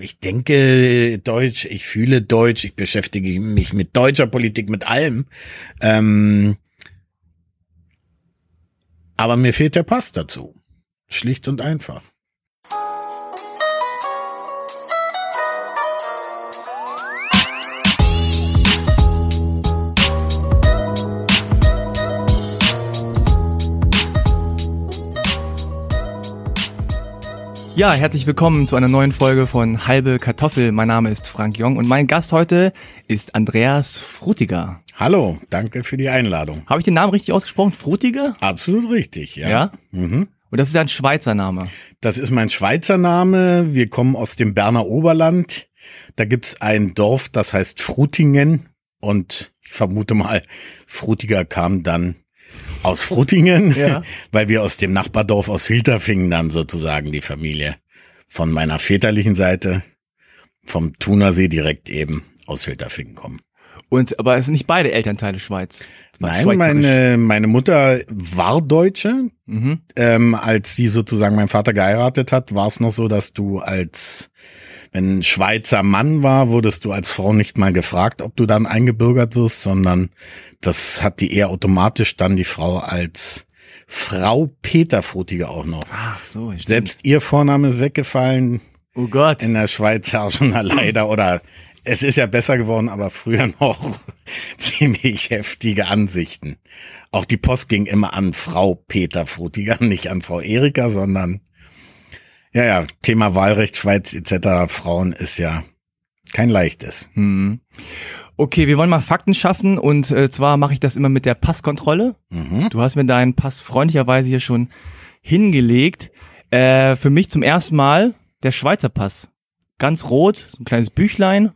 ich denke Deutsch, ich fühle Deutsch, ich beschäftige mich mit deutscher Politik, mit allem. Ähm, aber mir fehlt der Pass dazu. Schlicht und einfach. Ja, herzlich willkommen zu einer neuen Folge von Halbe Kartoffel. Mein Name ist Frank Jong und mein Gast heute ist Andreas Frutiger. Hallo, danke für die Einladung. Habe ich den Namen richtig ausgesprochen? Frutiger? Absolut richtig, ja. Ja? Mhm. Und das ist ein Schweizer Name. Das ist mein Schweizer Name. Wir kommen aus dem Berner Oberland. Da gibt's ein Dorf, das heißt Frutingen. Und ich vermute mal, Frutiger kam dann aus Frutingen, ja. weil wir aus dem Nachbardorf aus Hilterfingen dann sozusagen die Familie von meiner väterlichen Seite vom Thunersee direkt eben aus Hilterfingen kommen. Und aber es sind nicht beide Elternteile Schweiz. Nein, meine meine Mutter war Deutsche. Mhm. Ähm, als sie sozusagen mein Vater geheiratet hat, war es noch so, dass du als wenn ein Schweizer Mann war, wurdest du als Frau nicht mal gefragt, ob du dann eingebürgert wirst, sondern das hat die eher automatisch dann die Frau als Frau Peter Frutiger auch noch. Ach so, stimmt. Selbst ihr Vorname ist weggefallen. Oh Gott. In der Schweiz herrschen leider oder es ist ja besser geworden, aber früher noch ziemlich heftige Ansichten. Auch die Post ging immer an Frau Peter Frutiger, nicht an Frau Erika, sondern ja, ja, Thema Wahlrecht, Schweiz etc. Frauen ist ja kein leichtes. Hm. Okay, wir wollen mal Fakten schaffen und äh, zwar mache ich das immer mit der Passkontrolle. Mhm. Du hast mir deinen Pass freundlicherweise hier schon hingelegt. Äh, für mich zum ersten Mal der Schweizer Pass. Ganz rot, so ein kleines Büchlein.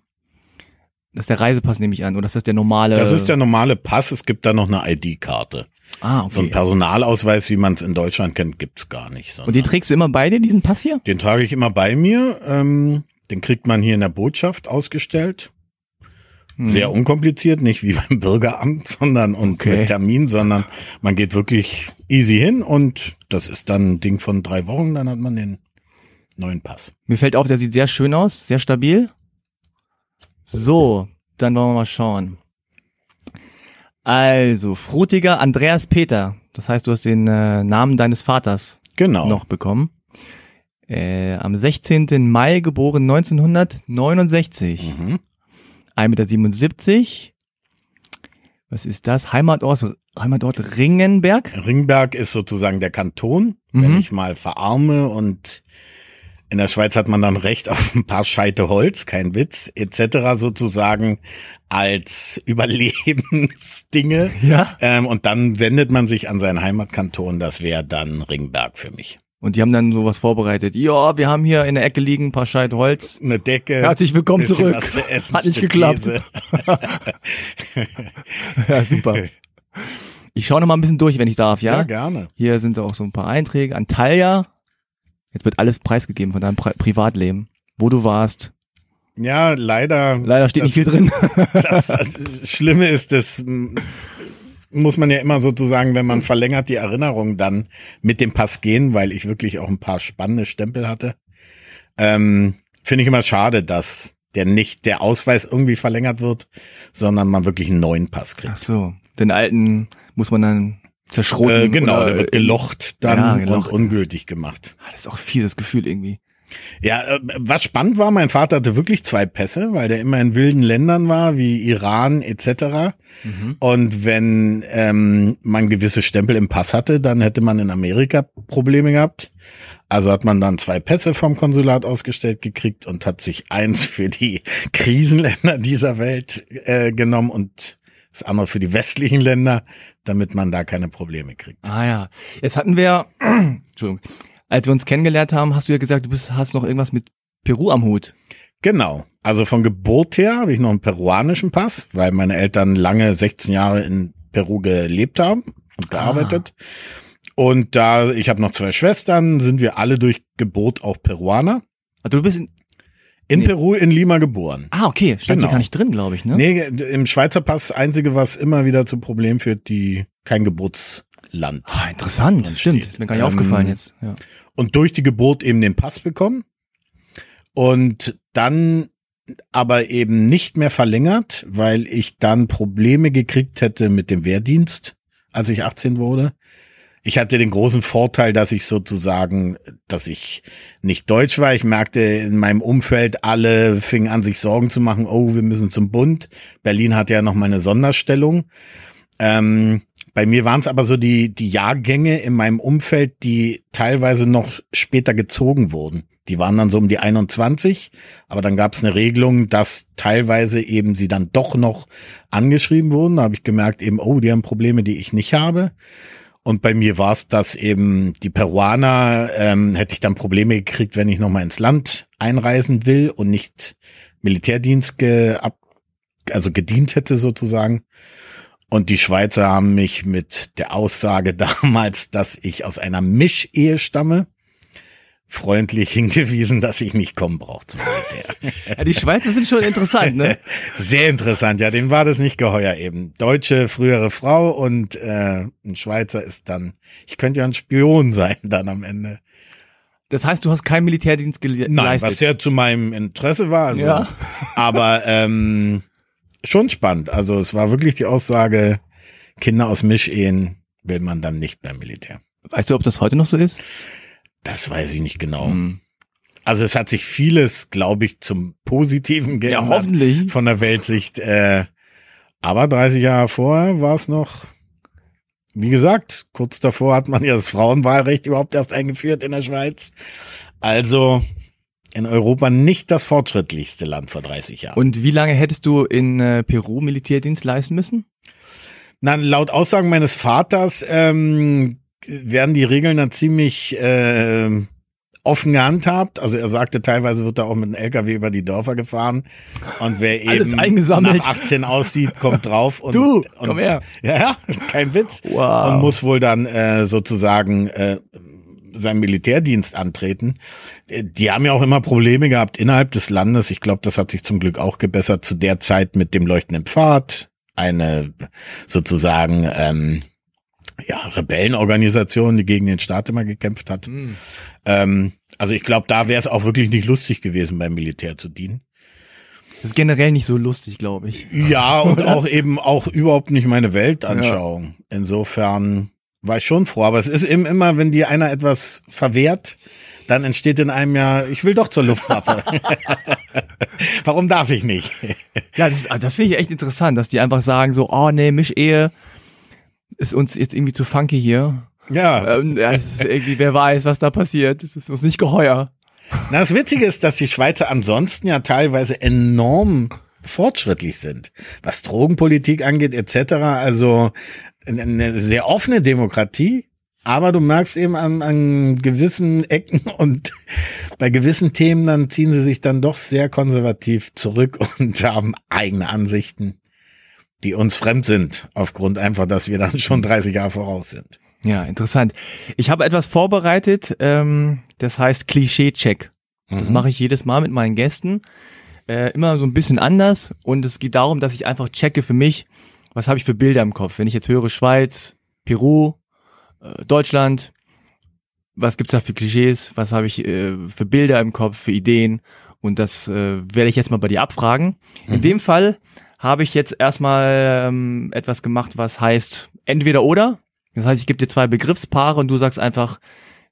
Das ist der Reisepass, nehme ich an. Oder ist das der normale? Das ist der normale Pass. Es gibt da noch eine ID-Karte. Ah, okay. So ein Personalausweis, wie man es in Deutschland kennt, gibt's gar nicht. Und den trägst du immer bei dir, diesen Pass hier? Den trage ich immer bei mir. Ähm, den kriegt man hier in der Botschaft ausgestellt. Hm. Sehr unkompliziert, nicht wie beim Bürgeramt, sondern und okay. mit Termin, sondern man geht wirklich easy hin und das ist dann ein Ding von drei Wochen, dann hat man den neuen Pass. Mir fällt auf, der sieht sehr schön aus, sehr stabil. So, dann wollen wir mal schauen. Also, Frutiger Andreas Peter. Das heißt, du hast den äh, Namen deines Vaters genau. noch bekommen. Äh, am 16. Mai geboren 1969. Mhm. 1,77 Meter. Was ist das? Heimatort, Heimatort Ringenberg? Ringberg ist sozusagen der Kanton, mhm. wenn ich mal verarme und in der Schweiz hat man dann Recht auf ein paar Scheite Holz, kein Witz, etc. sozusagen als Überlebensdinge. Ja. Ähm, und dann wendet man sich an seinen Heimatkanton, das wäre dann Ringberg für mich. Und die haben dann sowas vorbereitet. Ja, wir haben hier in der Ecke liegen ein paar Scheite Holz. Eine Decke. Herzlich willkommen zurück. Essen, Hat nicht geklappt. ja, super. Ich schaue noch mal ein bisschen durch, wenn ich darf, ja? Ja, gerne. Hier sind auch so ein paar Einträge. Antalya, Jetzt wird alles preisgegeben von deinem Pri Privatleben. Wo du warst. Ja, leider. Leider steht das, nicht viel drin. Das, das Schlimme ist, das muss man ja immer sozusagen, wenn man verlängert die Erinnerung dann mit dem Pass gehen, weil ich wirklich auch ein paar spannende Stempel hatte. Ähm, Finde ich immer schade, dass der nicht der Ausweis irgendwie verlängert wird, sondern man wirklich einen neuen Pass kriegt. Ach so, den alten muss man dann zerschroten. Äh, genau, der wird gelocht dann ja, gelocht. und ungültig gemacht. Ah, das ist auch viel das Gefühl irgendwie. Ja, äh, was spannend war, mein Vater hatte wirklich zwei Pässe, weil der immer in wilden Ländern war, wie Iran etc. Mhm. Und wenn ähm, man gewisse Stempel im Pass hatte, dann hätte man in Amerika Probleme gehabt. Also hat man dann zwei Pässe vom Konsulat ausgestellt gekriegt und hat sich eins für die Krisenländer dieser Welt äh, genommen und das andere für die westlichen Länder, damit man da keine Probleme kriegt. Ah ja, jetzt hatten wir, Entschuldigung, als wir uns kennengelernt haben, hast du ja gesagt, du bist, hast noch irgendwas mit Peru am Hut. Genau. Also von Geburt her habe ich noch einen peruanischen Pass, weil meine Eltern lange 16 Jahre in Peru gelebt haben und gearbeitet. Ah. Und da ich habe noch zwei Schwestern, sind wir alle durch Geburt auch Peruaner. Also du bist in, in nee. Peru, in Lima geboren. Ah, okay. Stand genau. hier gar nicht drin, glaube ich, ne? Nee, im Schweizer Pass einzige, was immer wieder zu Problem führt, die kein Geburtsland. Ah, interessant. Stimmt. Ist mir gar nicht ähm, aufgefallen jetzt. Ja. Und durch die Geburt eben den Pass bekommen. Und dann aber eben nicht mehr verlängert, weil ich dann Probleme gekriegt hätte mit dem Wehrdienst, als ich 18 wurde. Ich hatte den großen Vorteil, dass ich sozusagen, dass ich nicht deutsch war. Ich merkte in meinem Umfeld, alle fingen an, sich Sorgen zu machen. Oh, wir müssen zum Bund. Berlin hat ja noch mal eine Sonderstellung. Ähm, bei mir waren es aber so die, die Jahrgänge in meinem Umfeld, die teilweise noch später gezogen wurden. Die waren dann so um die 21, aber dann gab es eine Regelung, dass teilweise eben sie dann doch noch angeschrieben wurden. Da habe ich gemerkt, eben, oh, die haben Probleme, die ich nicht habe. Und bei mir war es, dass eben die Peruaner ähm, hätte ich dann Probleme gekriegt, wenn ich nochmal ins Land einreisen will und nicht Militärdienst ge ab, also gedient hätte sozusagen. Und die Schweizer haben mich mit der Aussage damals, dass ich aus einer Mischehe stamme, freundlich hingewiesen, dass ich nicht kommen brauche zum Militär. ja, die Schweizer sind schon interessant, ne? Sehr interessant, ja, dem war das nicht geheuer eben. Deutsche frühere Frau und äh, ein Schweizer ist dann, ich könnte ja ein Spion sein dann am Ende. Das heißt, du hast keinen Militärdienst geleistet? Nein, was ja zu meinem Interesse war. Also, ja. Aber ähm, schon spannend. Also es war wirklich die Aussage, Kinder aus Mischehen will man dann nicht beim Militär. Weißt du, ob das heute noch so ist? Das weiß ich nicht genau. Hm. Also es hat sich vieles, glaube ich, zum Positiven geändert. Ja, hoffentlich. Von der Weltsicht. Äh, aber 30 Jahre vorher war es noch, wie gesagt, kurz davor hat man ja das Frauenwahlrecht überhaupt erst eingeführt in der Schweiz. Also in Europa nicht das fortschrittlichste Land vor 30 Jahren. Und wie lange hättest du in äh, Peru Militärdienst leisten müssen? Na, laut Aussagen meines Vaters ähm, werden die Regeln dann ziemlich äh, offen gehandhabt. Also er sagte, teilweise wird da auch mit einem LKW über die Dörfer gefahren. Und wer eben nach 18 aussieht, kommt drauf. Und, du, und, komm her. Ja, kein Witz. Wow. Und muss wohl dann äh, sozusagen äh, seinen Militärdienst antreten. Äh, die haben ja auch immer Probleme gehabt innerhalb des Landes. Ich glaube, das hat sich zum Glück auch gebessert zu der Zeit mit dem leuchtenden Pfad. Eine sozusagen ähm, ja, Rebellenorganisation, die gegen den Staat immer gekämpft hat. Mhm. Ähm, also ich glaube, da wäre es auch wirklich nicht lustig gewesen, beim Militär zu dienen. Das ist generell nicht so lustig, glaube ich. Ja, und auch eben auch überhaupt nicht meine Weltanschauung. Ja. Insofern war ich schon froh. Aber es ist eben immer, wenn dir einer etwas verwehrt, dann entsteht in einem ja, ich will doch zur Luftwaffe. Warum darf ich nicht? ja, das, also das finde ich echt interessant, dass die einfach sagen so, oh nee, Mischehe ist uns jetzt irgendwie zu funky hier. Ja. Ähm, ja es ist irgendwie, wer weiß, was da passiert. Es ist uns nicht geheuer. Na, das Witzige ist, dass die Schweizer ansonsten ja teilweise enorm fortschrittlich sind, was Drogenpolitik angeht etc. Also eine sehr offene Demokratie, aber du merkst eben an, an gewissen Ecken und bei gewissen Themen, dann ziehen sie sich dann doch sehr konservativ zurück und haben eigene Ansichten, die uns fremd sind, aufgrund einfach, dass wir dann schon 30 Jahre voraus sind. Ja, interessant. Ich habe etwas vorbereitet, ähm, das heißt Klischee-Check. Das mhm. mache ich jedes Mal mit meinen Gästen. Äh, immer so ein bisschen anders und es geht darum, dass ich einfach checke für mich, was habe ich für Bilder im Kopf? Wenn ich jetzt höre Schweiz, Peru, äh, Deutschland, was gibt's da für Klischees? Was habe ich äh, für Bilder im Kopf, für Ideen? Und das äh, werde ich jetzt mal bei dir abfragen. Mhm. In dem Fall habe ich jetzt erstmal ähm, etwas gemacht, was heißt entweder oder. Das heißt, ich gebe dir zwei Begriffspaare und du sagst einfach,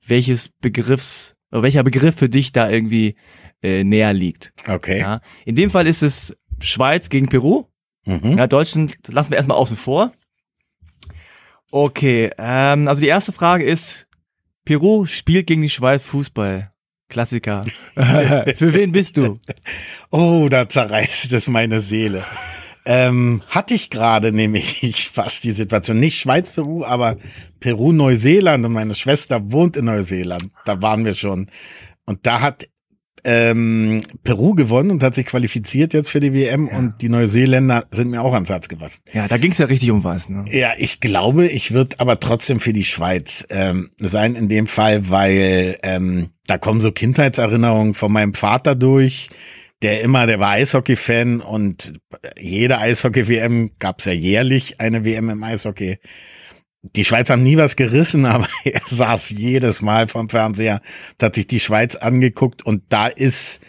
welches Begriffs, welcher Begriff für dich da irgendwie äh, näher liegt. Okay. Ja. In dem Fall ist es Schweiz gegen Peru. Mhm. Ja, Deutschland lassen wir erstmal außen vor. Okay, ähm, also die erste Frage ist, Peru spielt gegen die Schweiz Fußball. Klassiker. Für wen bist du? Oh, da zerreißt es meine Seele. Ähm, hatte ich gerade nämlich fast die Situation. Nicht Schweiz, Peru, aber Peru, Neuseeland und meine Schwester wohnt in Neuseeland. Da waren wir schon. Und da hat ähm, Peru gewonnen und hat sich qualifiziert jetzt für die WM ja. und die Neuseeländer sind mir auch ans Herz gewachsen. Ja, da ging es ja richtig um was. Ne? Ja, ich glaube, ich würde aber trotzdem für die Schweiz ähm, sein in dem Fall, weil ähm, da kommen so Kindheitserinnerungen von meinem Vater durch, der immer, der war Eishockey-Fan und jede Eishockey-WM gab's ja jährlich eine WM im Eishockey die Schweiz haben nie was gerissen, aber er saß jedes Mal vom Fernseher, hat sich die Schweiz angeguckt und da ist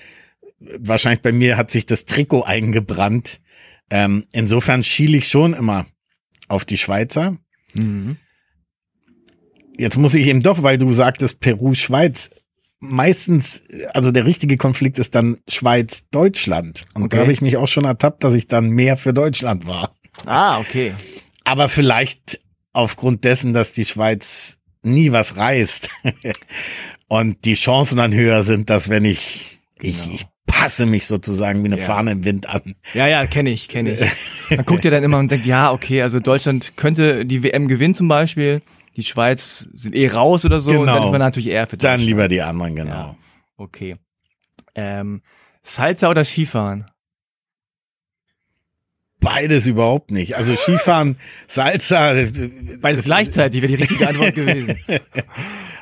wahrscheinlich bei mir hat sich das Trikot eingebrannt. Ähm, insofern schiele ich schon immer auf die Schweizer. Mhm. Jetzt muss ich eben doch, weil du sagtest Peru, Schweiz, meistens, also der richtige Konflikt ist dann Schweiz, Deutschland. Und okay. da habe ich mich auch schon ertappt, dass ich dann mehr für Deutschland war. Ah, okay. Aber vielleicht aufgrund dessen, dass die Schweiz nie was reißt und die Chancen dann höher sind, dass wenn ich, ich, genau. ich passe mich sozusagen wie eine ja. Fahne im Wind an. Ja, ja, kenne ich, kenne ich. Man guckt ja dann immer und denkt, ja, okay, also Deutschland könnte die WM gewinnen zum Beispiel die Schweiz sind eh raus oder so. Genau. Und dann ist man natürlich eher für Dann lieber die anderen, genau. Ja. Okay. Ähm, Salsa oder Skifahren? Beides überhaupt nicht. Also Skifahren, Salsa. Beides gleichzeitig wäre die richtige Antwort gewesen.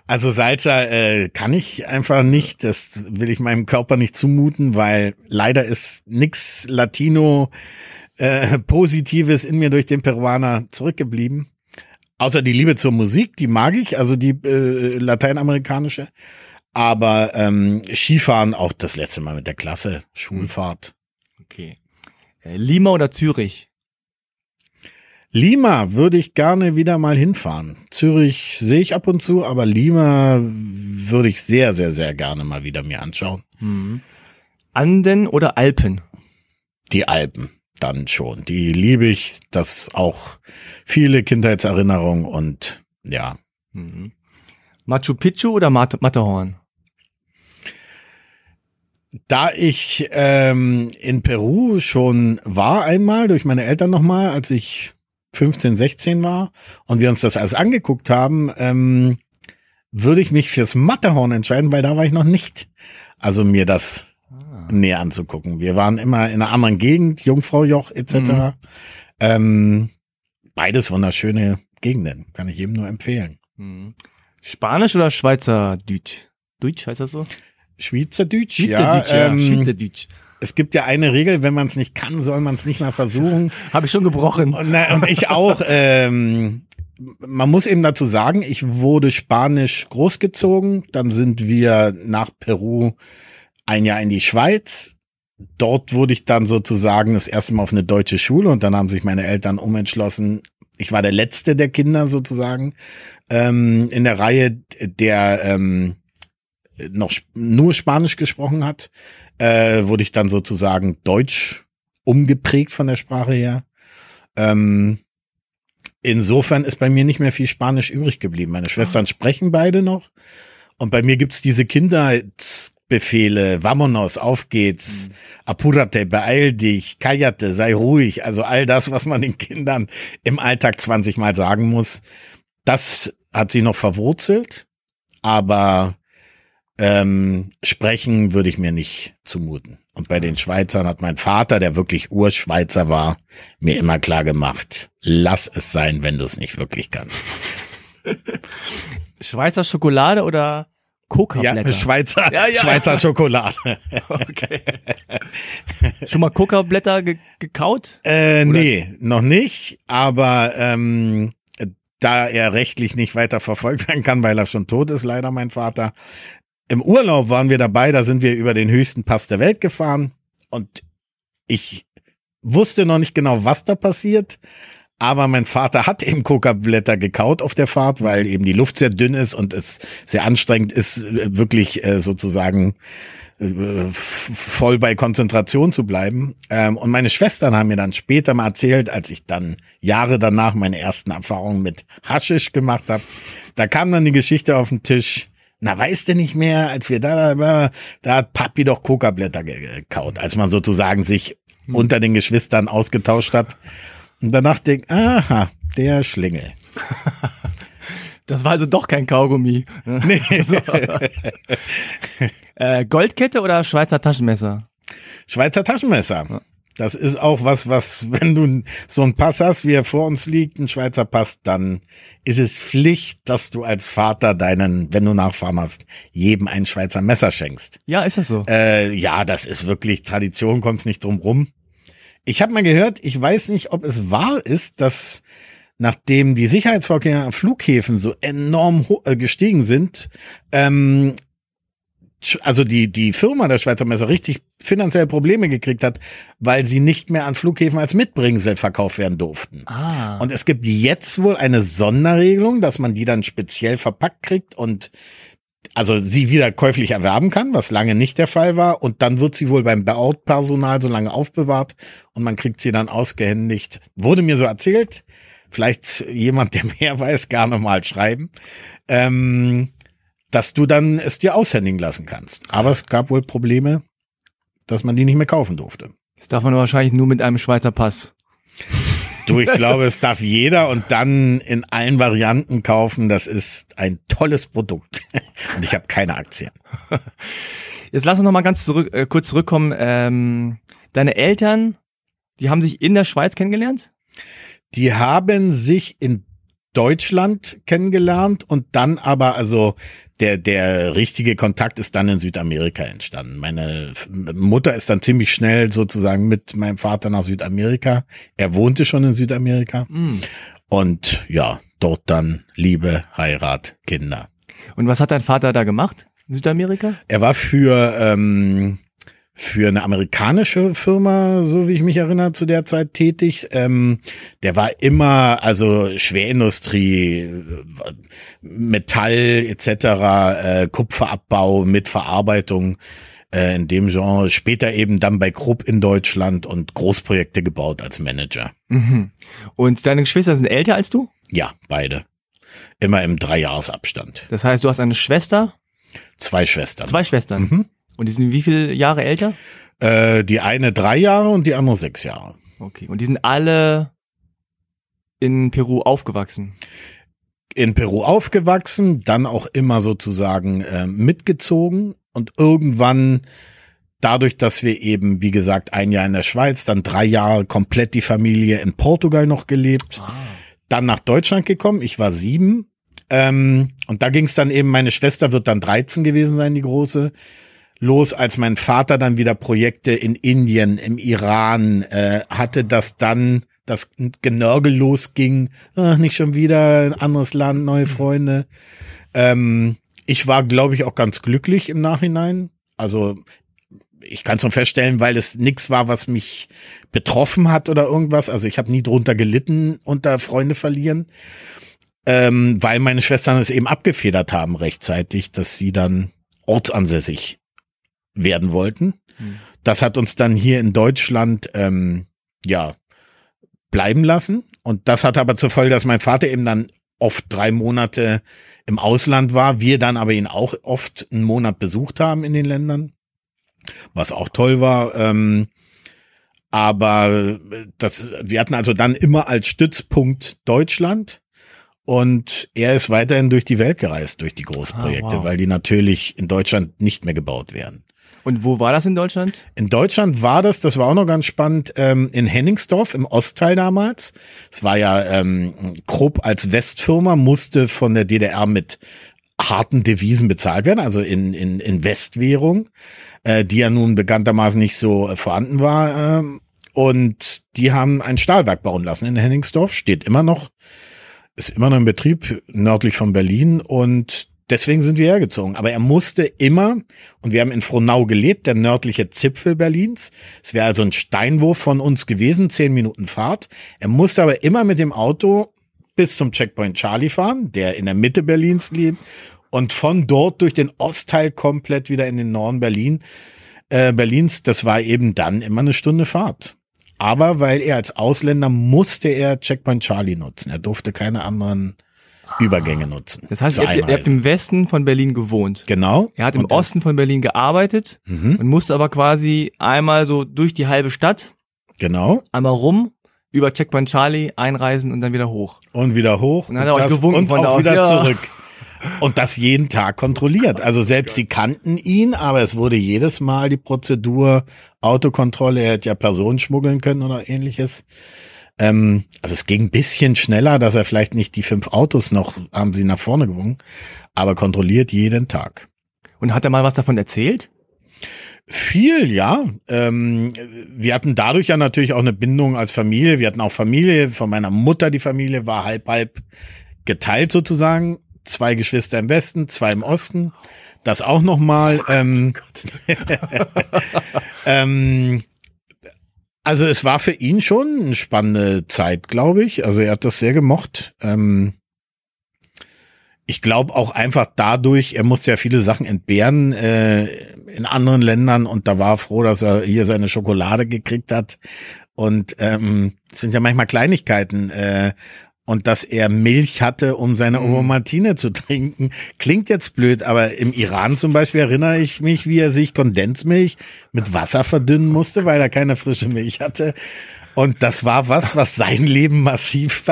Also Salsa äh, kann ich einfach nicht. Das will ich meinem Körper nicht zumuten, weil leider ist nix Latino äh, Positives in mir durch den Peruaner zurückgeblieben. Außer die Liebe zur Musik, die mag ich, also die äh, lateinamerikanische. Aber ähm, Skifahren auch das letzte Mal mit der Klasse, Schulfahrt. Okay. Äh, Lima oder Zürich? Lima würde ich gerne wieder mal hinfahren. Zürich sehe ich ab und zu, aber Lima würde ich sehr, sehr, sehr gerne mal wieder mir anschauen. Mhm. Anden oder Alpen? Die Alpen dann schon. Die liebe ich, das auch viele Kindheitserinnerungen und ja. Mhm. Machu Picchu oder Mat Matterhorn? Da ich ähm, in Peru schon war einmal, durch meine Eltern nochmal, als ich 15, 16 war und wir uns das alles angeguckt haben, ähm, würde ich mich fürs Matterhorn entscheiden, weil da war ich noch nicht. Also mir das näher anzugucken. Wir waren immer in einer anderen Gegend, Jungfraujoch etc. Mhm. Ähm, beides wunderschöne Gegenden, kann ich jedem nur empfehlen. Mhm. Spanisch oder Schweizer Deutsch? Deutsch heißt das so? Schweizerdeutsch, ja. ja ähm, Schweizerdeutsch. Es gibt ja eine Regel, wenn man es nicht kann, soll man es nicht mal versuchen. Habe ich schon gebrochen. Und, na, und ich auch. Ähm, man muss eben dazu sagen, ich wurde Spanisch großgezogen. Dann sind wir nach Peru ein Jahr in die Schweiz. Dort wurde ich dann sozusagen das erste Mal auf eine deutsche Schule und dann haben sich meine Eltern umentschlossen. Ich war der letzte der Kinder sozusagen ähm, in der Reihe, der ähm, noch nur Spanisch gesprochen hat. Äh, wurde ich dann sozusagen Deutsch umgeprägt von der Sprache her. Ähm, insofern ist bei mir nicht mehr viel Spanisch übrig geblieben. Meine Schwestern ah. sprechen beide noch. Und bei mir gibt's diese Kindheits Befehle, vamonos, auf geht's, mhm. apurate, beeil dich, kajate, sei ruhig, also all das, was man den Kindern im Alltag 20 Mal sagen muss, das hat sie noch verwurzelt, aber ähm, sprechen würde ich mir nicht zumuten. Und bei den Schweizern hat mein Vater, der wirklich Urschweizer war, mir immer klar gemacht, lass es sein, wenn du es nicht wirklich kannst. Schweizer Schokolade oder Coca-Blätter. Ja, Schweizer, ja, ja. Schweizer Schokolade. Okay. Schon mal Coca-Blätter ge gekaut? Äh, nee, noch nicht. Aber ähm, da er rechtlich nicht weiter verfolgt werden kann, weil er schon tot ist, leider mein Vater. Im Urlaub waren wir dabei, da sind wir über den höchsten Pass der Welt gefahren und ich wusste noch nicht genau, was da passiert, aber mein Vater hat eben Coca-Blätter gekaut auf der Fahrt, weil eben die Luft sehr dünn ist und es sehr anstrengend ist, äh, wirklich äh, sozusagen äh, voll bei Konzentration zu bleiben. Ähm, und meine Schwestern haben mir dann später mal erzählt, als ich dann Jahre danach meine ersten Erfahrungen mit Haschisch gemacht habe, da kam dann die Geschichte auf den Tisch. Na, weißt du nicht mehr, als wir da, da, da hat Papi doch Coca-Blätter gekaut, als man sozusagen sich hm. unter den Geschwistern ausgetauscht hat. Und danach denk, aha, der Schlingel. Das war also doch kein Kaugummi. Nee. äh, Goldkette oder Schweizer Taschenmesser? Schweizer Taschenmesser. Das ist auch was, was, wenn du so einen Pass hast, wie er vor uns liegt, ein Schweizer Pass, dann ist es Pflicht, dass du als Vater deinen, wenn du Nachfahren hast, jedem ein Schweizer Messer schenkst. Ja, ist das so? Äh, ja, das ist wirklich Tradition, kommt nicht drum rum. Ich habe mal gehört, ich weiß nicht, ob es wahr ist, dass nachdem die Sicherheitsvorkehrungen an Flughäfen so enorm äh, gestiegen sind, ähm, also die, die Firma der Schweizer Messer richtig finanziell Probleme gekriegt hat, weil sie nicht mehr an Flughäfen als Mitbringsel verkauft werden durften. Ah. Und es gibt jetzt wohl eine Sonderregelung, dass man die dann speziell verpackt kriegt und also sie wieder käuflich erwerben kann, was lange nicht der Fall war. Und dann wird sie wohl beim Baupersonal so lange aufbewahrt und man kriegt sie dann ausgehändigt. Wurde mir so erzählt. Vielleicht jemand, der mehr weiß, gerne mal schreiben. Ähm, dass du dann es dir aushändigen lassen kannst. Aber es gab wohl Probleme, dass man die nicht mehr kaufen durfte. Das darf man wahrscheinlich nur mit einem Schweizer Pass. Du, ich glaube, es darf jeder und dann in allen Varianten kaufen. Das ist ein tolles Produkt. Und ich habe keine Aktien. Jetzt lass uns noch mal ganz zurück, äh, kurz zurückkommen. Ähm, deine Eltern, die haben sich in der Schweiz kennengelernt? Die haben sich in Deutschland kennengelernt und dann aber, also der, der richtige Kontakt ist dann in Südamerika entstanden. Meine Mutter ist dann ziemlich schnell sozusagen mit meinem Vater nach Südamerika. Er wohnte schon in Südamerika. Mm. Und ja, dort dann Liebe, Heirat, Kinder. Und was hat dein Vater da gemacht in Südamerika? Er war für ähm, für eine amerikanische Firma, so wie ich mich erinnere, zu der Zeit tätig. Ähm, der war immer, also Schwerindustrie, Metall etc., äh, Kupferabbau mit Verarbeitung äh, in dem Genre. Später eben dann bei Krupp in Deutschland und Großprojekte gebaut als Manager. Mhm. Und deine Geschwister sind älter als du? Ja, beide. Immer im Dreijahresabstand. Das heißt, du hast eine Schwester? Zwei Schwestern. Zwei Schwestern. Mhm. Und die sind wie viele Jahre älter? Äh, die eine drei Jahre und die andere sechs Jahre. Okay. Und die sind alle in Peru aufgewachsen. In Peru aufgewachsen, dann auch immer sozusagen äh, mitgezogen und irgendwann dadurch, dass wir eben, wie gesagt, ein Jahr in der Schweiz, dann drei Jahre komplett die Familie in Portugal noch gelebt, Ah. dann nach Deutschland gekommen. Ich war sieben. Ähm, und da ging es dann eben, meine Schwester wird dann 13 gewesen sein, die große. Los, als mein Vater dann wieder Projekte in Indien, im Iran äh, hatte, dass dann das Genörgel losging. Ach, nicht schon wieder ein anderes Land, neue Freunde. Ähm, ich war, glaube ich, auch ganz glücklich im Nachhinein. Also ich kann nur feststellen, weil es nichts war, was mich betroffen hat oder irgendwas. Also ich habe nie drunter gelitten unter Freunde verlieren, ähm, weil meine Schwestern es eben abgefedert haben rechtzeitig, dass sie dann ortsansässig werden wollten. Hm. Das hat uns dann hier in Deutschland ähm, ja bleiben lassen. Und das hat aber zur Folge, dass mein Vater eben dann oft drei Monate im Ausland war, wir dann aber ihn auch oft einen Monat besucht haben in den Ländern, was auch toll war. Ähm, aber das, wir hatten also dann immer als Stützpunkt Deutschland und er ist weiterhin durch die Welt gereist, durch die Großprojekte, Ah, wow. weil die natürlich in Deutschland nicht mehr gebaut werden. Und wo war das in Deutschland? In Deutschland war das, das war auch noch ganz spannend, ähm, in Henningsdorf im Ostteil damals. Es war ja ähm, Krupp als Westfirma, musste von der DDR mit harten Devisen bezahlt werden, also in, in, in Westwährung, äh, die ja nun bekanntermaßen nicht so äh, vorhanden war. Ähm, und die haben ein Stahlwerk bauen lassen in Henningsdorf, steht immer noch, ist immer noch in Betrieb nördlich von Berlin und deswegen sind wir hergezogen. Aber er musste immer, und wir haben in Frohnau gelebt, der nördliche Zipfel Berlins. Es wäre also ein Steinwurf von uns gewesen, zehn Minuten Fahrt. Er musste aber immer mit dem Auto bis zum Checkpoint Charlie fahren, der in der Mitte Berlins lebt, und von dort durch den Ostteil komplett wieder in den Norden Berlin, äh, Berlins. Das war eben dann immer eine Stunde Fahrt. Aber weil er als Ausländer musste er Checkpoint Charlie nutzen. Er durfte keine anderen Übergänge nutzen. Das heißt, ihr habt, ihr habt im Westen von Berlin gewohnt. Genau. Er hat im Und er- Osten von Berlin gearbeitet Mhm, und musste aber quasi einmal so durch die halbe Stadt, genau. einmal rum, über Checkpoint Charlie einreisen und dann wieder hoch. Und wieder hoch. Und dann hat er euch gewunken und von da auch aus, wieder zurück. Und das jeden Tag kontrolliert. Also selbst sie kannten ihn, aber es wurde jedes Mal die Prozedur Autokontrolle. Er hätte ja Personen schmuggeln können oder ähnliches. Ähm, also es ging ein bisschen schneller, dass er vielleicht nicht die fünf Autos noch haben sie nach vorne gewungen, aber kontrolliert jeden Tag. Und hat er mal was davon erzählt? Viel, ja. Ähm, wir hatten dadurch ja natürlich auch eine Bindung als Familie. Wir hatten auch Familie. Von meiner Mutter die Familie war halb halb geteilt sozusagen. Zwei Geschwister im Westen, zwei im Osten. Das auch nochmal. Ähm, ähm, also es war für ihn schon eine spannende Zeit, glaube ich. Also er hat das sehr gemocht. Ähm, ich glaube auch einfach dadurch, er musste ja viele Sachen entbehren äh, in anderen Ländern und da war er froh, dass er hier seine Schokolade gekriegt hat. Und ähm, es sind ja manchmal Kleinigkeiten. Äh, und dass er Milch hatte, um seine mhm. Ovomatine zu trinken. Klingt jetzt blöd, aber im Iran zum Beispiel erinnere ich mich, wie er sich Kondensmilch mit Wasser verdünnen musste, weil er keine frische Milch hatte. Und das war was, was sein Leben massiv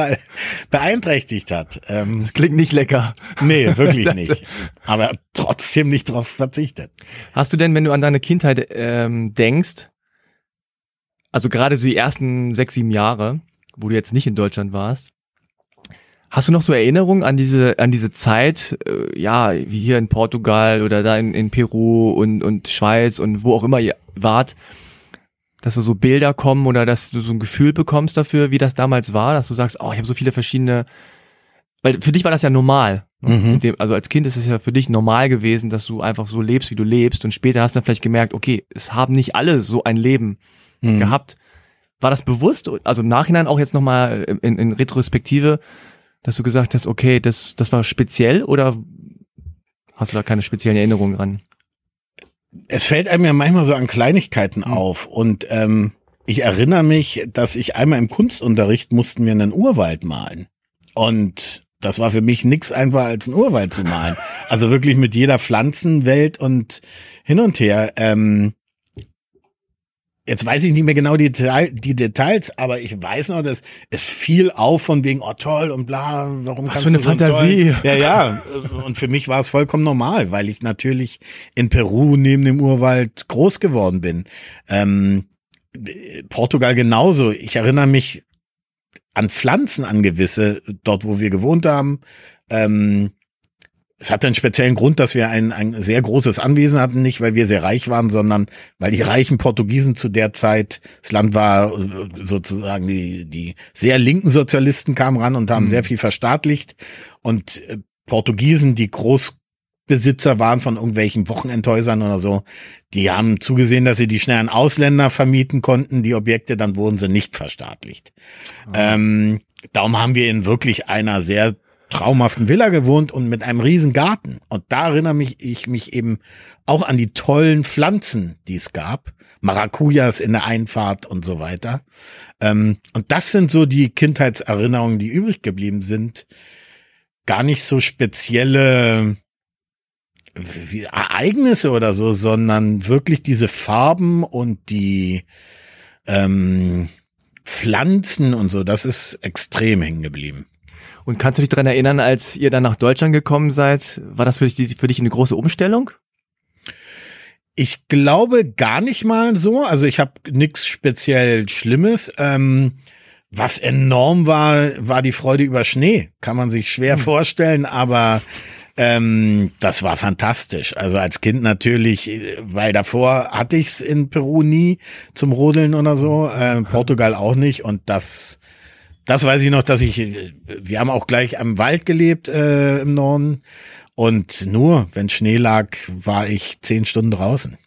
beeinträchtigt hat. Ähm, das klingt nicht lecker. Nee, wirklich nicht. Aber trotzdem nicht darauf verzichtet. Hast du denn, wenn du an deine Kindheit ähm, denkst, also gerade so die ersten sechs, sieben Jahre, wo du jetzt nicht in Deutschland warst, Hast du noch so Erinnerungen an diese, an diese Zeit, äh, ja, wie hier in Portugal oder da in, in Peru und, und Schweiz und wo auch immer ihr wart, dass da so Bilder kommen oder dass du so ein Gefühl bekommst dafür, wie das damals war, dass du sagst, oh, ich habe so viele verschiedene, weil für dich war das ja normal. Ne? Mhm. Dem, also als Kind ist es ja für dich normal gewesen, dass du einfach so lebst, wie du lebst und später hast du dann vielleicht gemerkt, okay, es haben nicht alle so ein Leben mhm. gehabt. War das bewusst, also im Nachhinein auch jetzt nochmal in, in Retrospektive, dass du gesagt hast, okay, das, das war speziell oder hast du da keine speziellen Erinnerungen dran? Es fällt einem ja manchmal so an Kleinigkeiten mhm. auf und ähm, ich erinnere mich, dass ich einmal im Kunstunterricht mussten wir einen Urwald malen und das war für mich nix einfach als einen Urwald zu malen. Also wirklich mit jeder Pflanzenwelt und hin und her. Ähm, Jetzt weiß ich nicht mehr genau die, Detail, die Details, aber ich weiß noch, dass es fiel auf von wegen, oh toll und bla, warum Was kannst für eine du so Fantasie. Ja, ja. Und für mich war es vollkommen normal, weil ich natürlich in Peru neben dem Urwald groß geworden bin. Ähm, Portugal genauso. Ich erinnere mich an Pflanzen, an gewisse, dort wo wir gewohnt haben. Ähm, es hatte einen speziellen Grund, dass wir ein, ein sehr großes Anwesen hatten, nicht weil wir sehr reich waren, sondern weil die reichen Portugiesen zu der Zeit, das Land war äh, sozusagen die, die sehr linken Sozialisten kamen ran und haben mhm. sehr viel verstaatlicht und äh, Portugiesen, die Großbesitzer waren von irgendwelchen Wochenendhäusern oder so, die haben zugesehen, dass sie die schnell an Ausländer vermieten konnten, die Objekte, dann wurden sie nicht verstaatlicht. Mhm. Ähm, darum haben wir in wirklich einer sehr traumhaften Villa gewohnt und mit einem riesen Garten. Und da erinnere mich ich mich eben auch an die tollen Pflanzen, die es gab. Maracujas in der Einfahrt und so weiter. Ähm, und das sind so die Kindheitserinnerungen, die übrig geblieben sind. Gar nicht so spezielle Ereignisse oder so, sondern wirklich diese Farben und die ähm, Pflanzen und so. Das ist extrem hängen geblieben. Und kannst du dich daran erinnern, als ihr dann nach Deutschland gekommen seid, war das für dich, für dich eine große Umstellung? Ich glaube gar nicht mal so. Also ich habe nichts speziell Schlimmes. Ähm, was enorm war, war die Freude über Schnee. Kann man sich schwer hm. vorstellen, aber ähm, das war fantastisch. Also als Kind natürlich, weil davor hatte ich's in Peru nie zum Rodeln oder so, äh, Portugal auch nicht und das das weiß ich noch, dass ich, wir haben auch gleich am Wald gelebt äh, im Norden. Und nur, wenn Schnee lag, war ich zehn Stunden draußen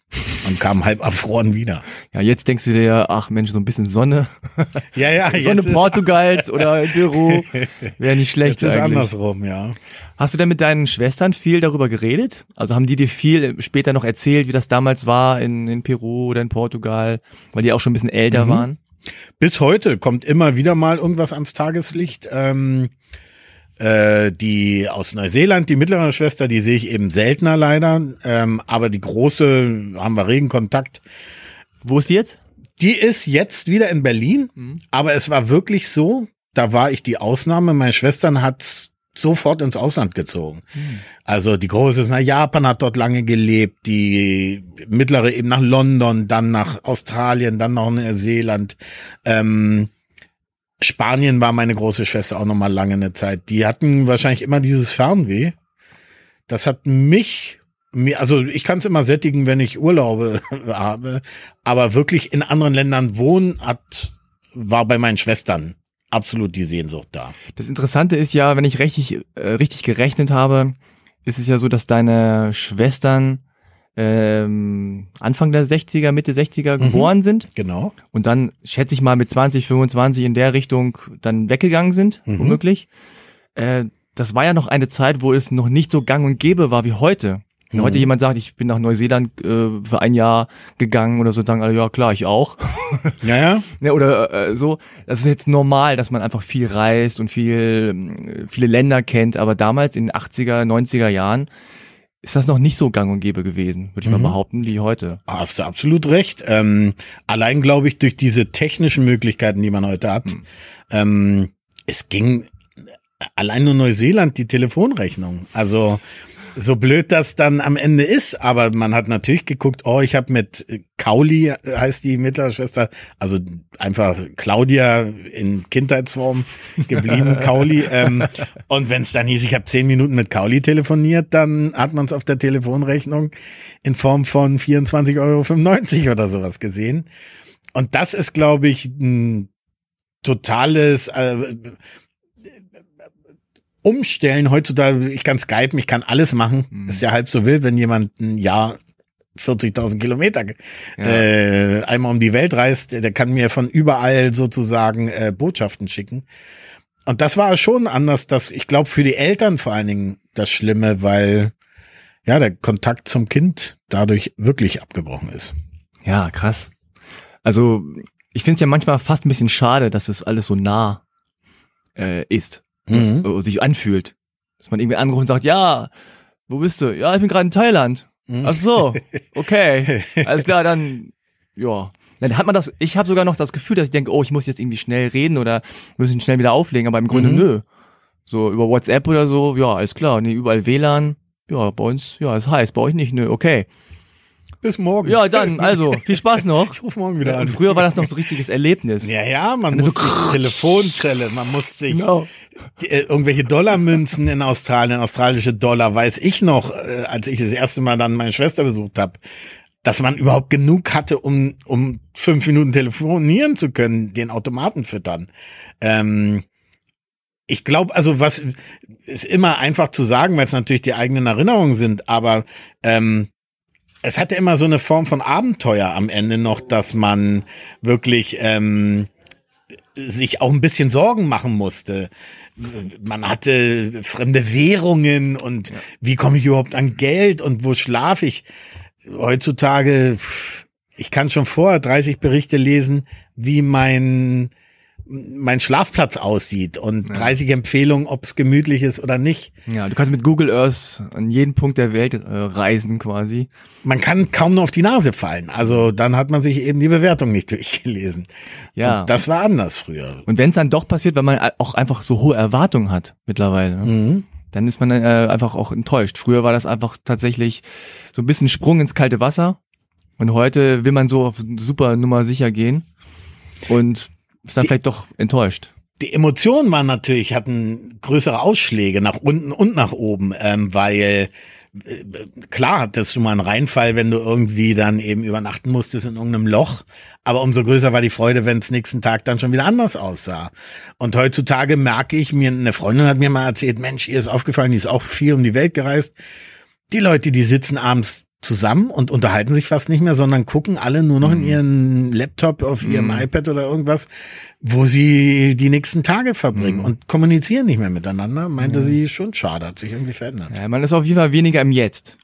und kam halb erfroren wieder. Ja, jetzt denkst du dir, ach Mensch, so ein bisschen Sonne. Ja, ja. Sonne Portugals oder Peru wäre nicht schlecht. Jetzt ist eigentlich. andersrum, ja. Hast du denn mit deinen Schwestern viel darüber geredet? Also haben die dir viel später noch erzählt, wie das damals war in, in Peru oder in Portugal, weil die auch schon ein bisschen älter mhm. waren? Bis heute kommt immer wieder mal irgendwas ans Tageslicht. Ähm, äh, die aus Neuseeland, die mittlere Schwester, die sehe ich eben seltener leider. Ähm, aber die große haben wir regen Kontakt. Wo ist die jetzt? Die ist jetzt wieder in Berlin. Mhm. Aber es war wirklich so, da war ich die Ausnahme. Meine Schwestern hat sofort ins Ausland gezogen. Hm. Also die große ist nach Japan, hat dort lange gelebt, die mittlere eben nach London, dann nach Australien, dann nach Neuseeland. Ähm, Spanien war meine große Schwester auch noch mal lange eine Zeit. Die hatten wahrscheinlich immer dieses Fernweh. Das hat mich also ich kann es immer sättigen, wenn ich Urlaube habe, aber wirklich in anderen Ländern wohnen hat, war bei meinen Schwestern absolut die Sehnsucht da. Das Interessante ist ja, wenn ich richtig, äh, richtig gerechnet habe, ist es ja so, dass deine Schwestern ähm, Anfang der 60er, Mitte 60er Mhm. geboren sind Genau. und dann, schätze ich mal, mit 20, 25 in der Richtung dann weggegangen sind, Mhm. womöglich. Äh, das war ja noch eine Zeit, wo es noch nicht so gang und gäbe war wie heute. Wenn Mhm. heute jemand sagt, ich bin nach Neuseeland äh, für ein Jahr gegangen oder so, sagen alle, ja klar, ich auch. Ja, ja. Ne, oder äh, so, das ist jetzt normal, dass man einfach viel reist und viel, ähm, viele Länder kennt, aber damals in den 80er, 90er Jahren ist das noch nicht so gang und gäbe gewesen, würde ich Mhm. mal behaupten, wie heute. Hast du absolut recht. Ähm, allein glaube ich durch diese technischen Möglichkeiten, die man heute hat. Hm. Ähm, es ging allein nur Neuseeland die Telefonrechnung. Also so blöd das dann am Ende ist, aber man hat natürlich geguckt, oh, ich habe mit Kauli, heißt die mittlere Schwester, also einfach Claudia in Kindheitsform geblieben, Kauli. Ähm, und wenn es dann hieß, ich habe zehn Minuten mit Kauli telefoniert, dann hat man es auf der Telefonrechnung in Form von 24,95 Euro oder sowas gesehen. Und das ist, glaube ich, ein totales äh, Umstellen heutzutage. Ich kann skypen, ich kann alles machen. Mhm. Ist ja halb so wild, wenn jemand ein Jahr 40.000 Kilometer Ja. äh, einmal um die Welt reist, der kann mir von überall sozusagen äh, Botschaften schicken. Und das war schon anders, dass ich glaube für die Eltern vor allen Dingen das Schlimme, weil ja der Kontakt zum Kind dadurch wirklich abgebrochen ist. Ja, krass. Also, ich finde es ja manchmal fast ein bisschen schade, dass es alles so nah äh, ist, Mhm. äh, sich anfühlt. Dass man irgendwie anruft und sagt, ja, wo bist du? Ja, ich bin gerade in Thailand. Mhm. Ach so, okay. Alles klar, dann, ja. Dann hat man das, ich habe sogar noch das Gefühl, dass ich denke, oh, ich muss jetzt irgendwie schnell reden oder müssen schnell wieder auflegen, aber im Grunde Mhm. nö. So über WhatsApp oder so, ja, alles klar. Nee, überall WLAN. Ja, bei uns, ja, ist heiß, bei euch nicht, nö, okay. Bis morgen. Ja, dann, also, viel Spaß noch. Ich rufe morgen wieder Und an. früher war das noch so ein richtiges Erlebnis. Ja, ja, man so muss sich Telefonzelle, man muss sich Genau. die, äh, irgendwelche Dollarmünzen in Australien, australische Dollar, weiß ich noch, äh, als ich das erste Mal dann meine Schwester besucht habe, dass man überhaupt genug hatte, um, um fünf Minuten telefonieren zu können, den Automaten füttern. Ähm, ich glaube, also was ist immer einfach zu sagen, weil es natürlich die eigenen Erinnerungen sind, aber ähm, es hatte immer so eine Form von Abenteuer am Ende noch, dass man wirklich ähm, sich auch ein bisschen Sorgen machen musste. Man hatte fremde Währungen und wie komme ich überhaupt an Geld und wo schlafe ich? Heutzutage, ich kann schon vorher 30 Berichte lesen, wie mein mein Schlafplatz aussieht und 30 Empfehlungen, ob es gemütlich ist oder nicht. Ja, du kannst mit Google Earth an jeden Punkt der Welt äh, reisen quasi. Man kann kaum nur auf die Nase fallen. Also dann hat man sich eben die Bewertung nicht durchgelesen. Ja. Und das war anders früher. Und wenn es dann doch passiert, weil man auch einfach so hohe Erwartungen hat mittlerweile, ne? Mhm. dann ist man äh, einfach auch enttäuscht. Früher war das einfach tatsächlich so ein bisschen Sprung ins kalte Wasser. Und heute will man so auf super Nummer sicher gehen und ist dann Die- vielleicht doch enttäuscht. Die Emotionen waren natürlich, hatten größere Ausschläge nach unten und nach oben, ähm, weil äh, klar hattest du mal einen Reinfall, wenn du irgendwie dann eben übernachten musstest in irgendeinem Loch, aber umso größer war die Freude, wenn es nächsten Tag dann schon wieder anders aussah. Und heutzutage merke ich mir, eine Freundin hat mir mal erzählt, Mensch, ihr ist aufgefallen, die ist auch viel um die Welt gereist. Die Leute, die sitzen abends zusammen und unterhalten sich fast nicht mehr, sondern gucken alle nur noch in ihren Laptop, auf ihrem Mhm. iPad oder irgendwas, wo sie die nächsten Tage verbringen Mhm. und kommunizieren nicht mehr miteinander, meinte sie schon schade, hat sich irgendwie verändert. Ja, man ist auf jeden Fall weniger im Jetzt.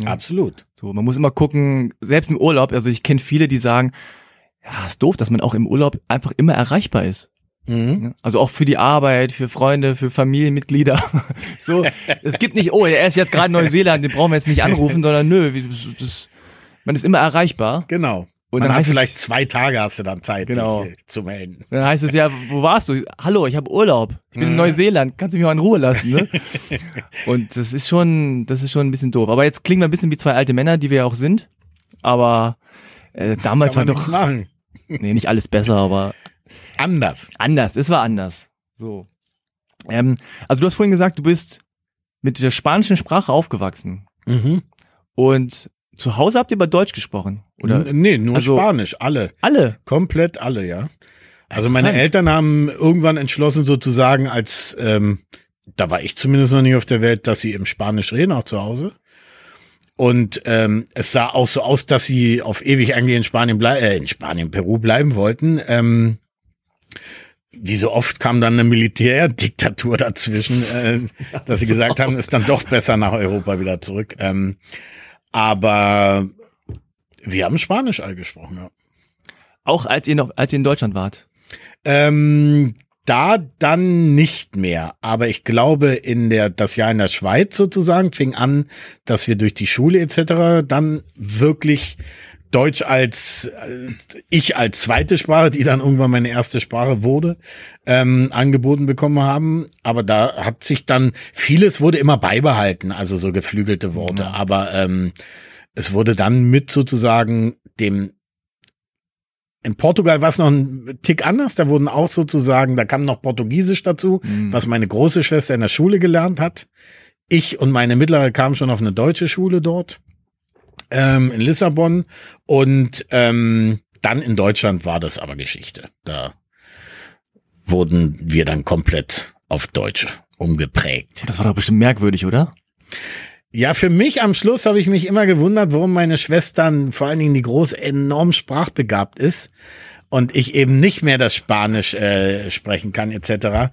Ja. Absolut. So, man muss immer gucken, selbst im Urlaub, also ich kenne viele, die sagen, ja, ist doof, dass man auch im Urlaub einfach immer erreichbar ist. Mhm. Ne? Also auch für die Arbeit, für Freunde, für Familienmitglieder. so, es gibt nicht, oh, er ist jetzt gerade in Neuseeland, den brauchen wir jetzt nicht anrufen, sondern nö, das, das, man ist immer erreichbar. Genau. Und Und dann hat heißt es- vielleicht zwei Tage hast du dann Zeit, Genau. dich zu melden. Dann heißt es ja, wo warst du? Hallo, ich habe Urlaub. Ich bin in Mhm. Neuseeland. Kannst du mich mal in Ruhe lassen, ne? Und das ist schon, das ist schon ein bisschen doof. Aber jetzt klingen wir ein bisschen wie zwei alte Männer, die wir ja auch sind. Aber äh, damals war man doch, machen. nee, nicht alles besser, aber Anders. anders. Es war anders. So. Ähm, also du hast vorhin gesagt, du bist mit der spanischen Sprache aufgewachsen. Mhm. Und zu Hause habt ihr über Deutsch gesprochen? Oder N- nee, nur also- Spanisch, alle. alle? Komplett alle, ja. Also meine. Eltern haben irgendwann entschlossen, sozusagen als ähm, da war ich zumindest noch nie auf der Welt, dass sie im Spanisch reden, auch zu Hause. Und ähm, es sah auch so aus, dass sie auf ewig eigentlich in Spanien bleiben, äh, in Spanien, Peru bleiben wollten. Ähm, wie so oft kam dann eine Militärdiktatur dazwischen, äh, dass sie gesagt haben, ist dann doch besser nach Europa wieder zurück. Ähm, aber wir haben Spanisch all gesprochen, ja. Auch als ihr noch, als ihr in Deutschland wart? Ähm, da dann nicht mehr. Aber ich glaube, in der, das Jahr in der Schweiz sozusagen fing an, dass wir durch die Schule etc. dann wirklich Deutsch als äh, ich als zweite Sprache, die dann irgendwann meine erste Sprache wurde, ähm, angeboten bekommen haben. Aber da hat sich dann vieles wurde immer beibehalten, also so geflügelte Worte. Ja. Aber ähm, es wurde dann mit sozusagen dem in Portugal war es noch ein Tick anders. Da wurden auch sozusagen, da kam noch Portugiesisch dazu, mhm. was meine große Schwester in der Schule gelernt hat. Ich und meine mittlere kamen schon auf eine deutsche Schule dort ähm, in Lissabon und ähm, dann in Deutschland war das aber Geschichte. Da wurden wir dann komplett auf Deutsch umgeprägt. Das war doch bestimmt merkwürdig, oder? Ja, für mich am Schluss habe ich mich immer gewundert, warum meine Schwestern, vor allen Dingen die Große, enorm sprachbegabt ist und ich eben nicht mehr das Spanisch äh, sprechen kann etc.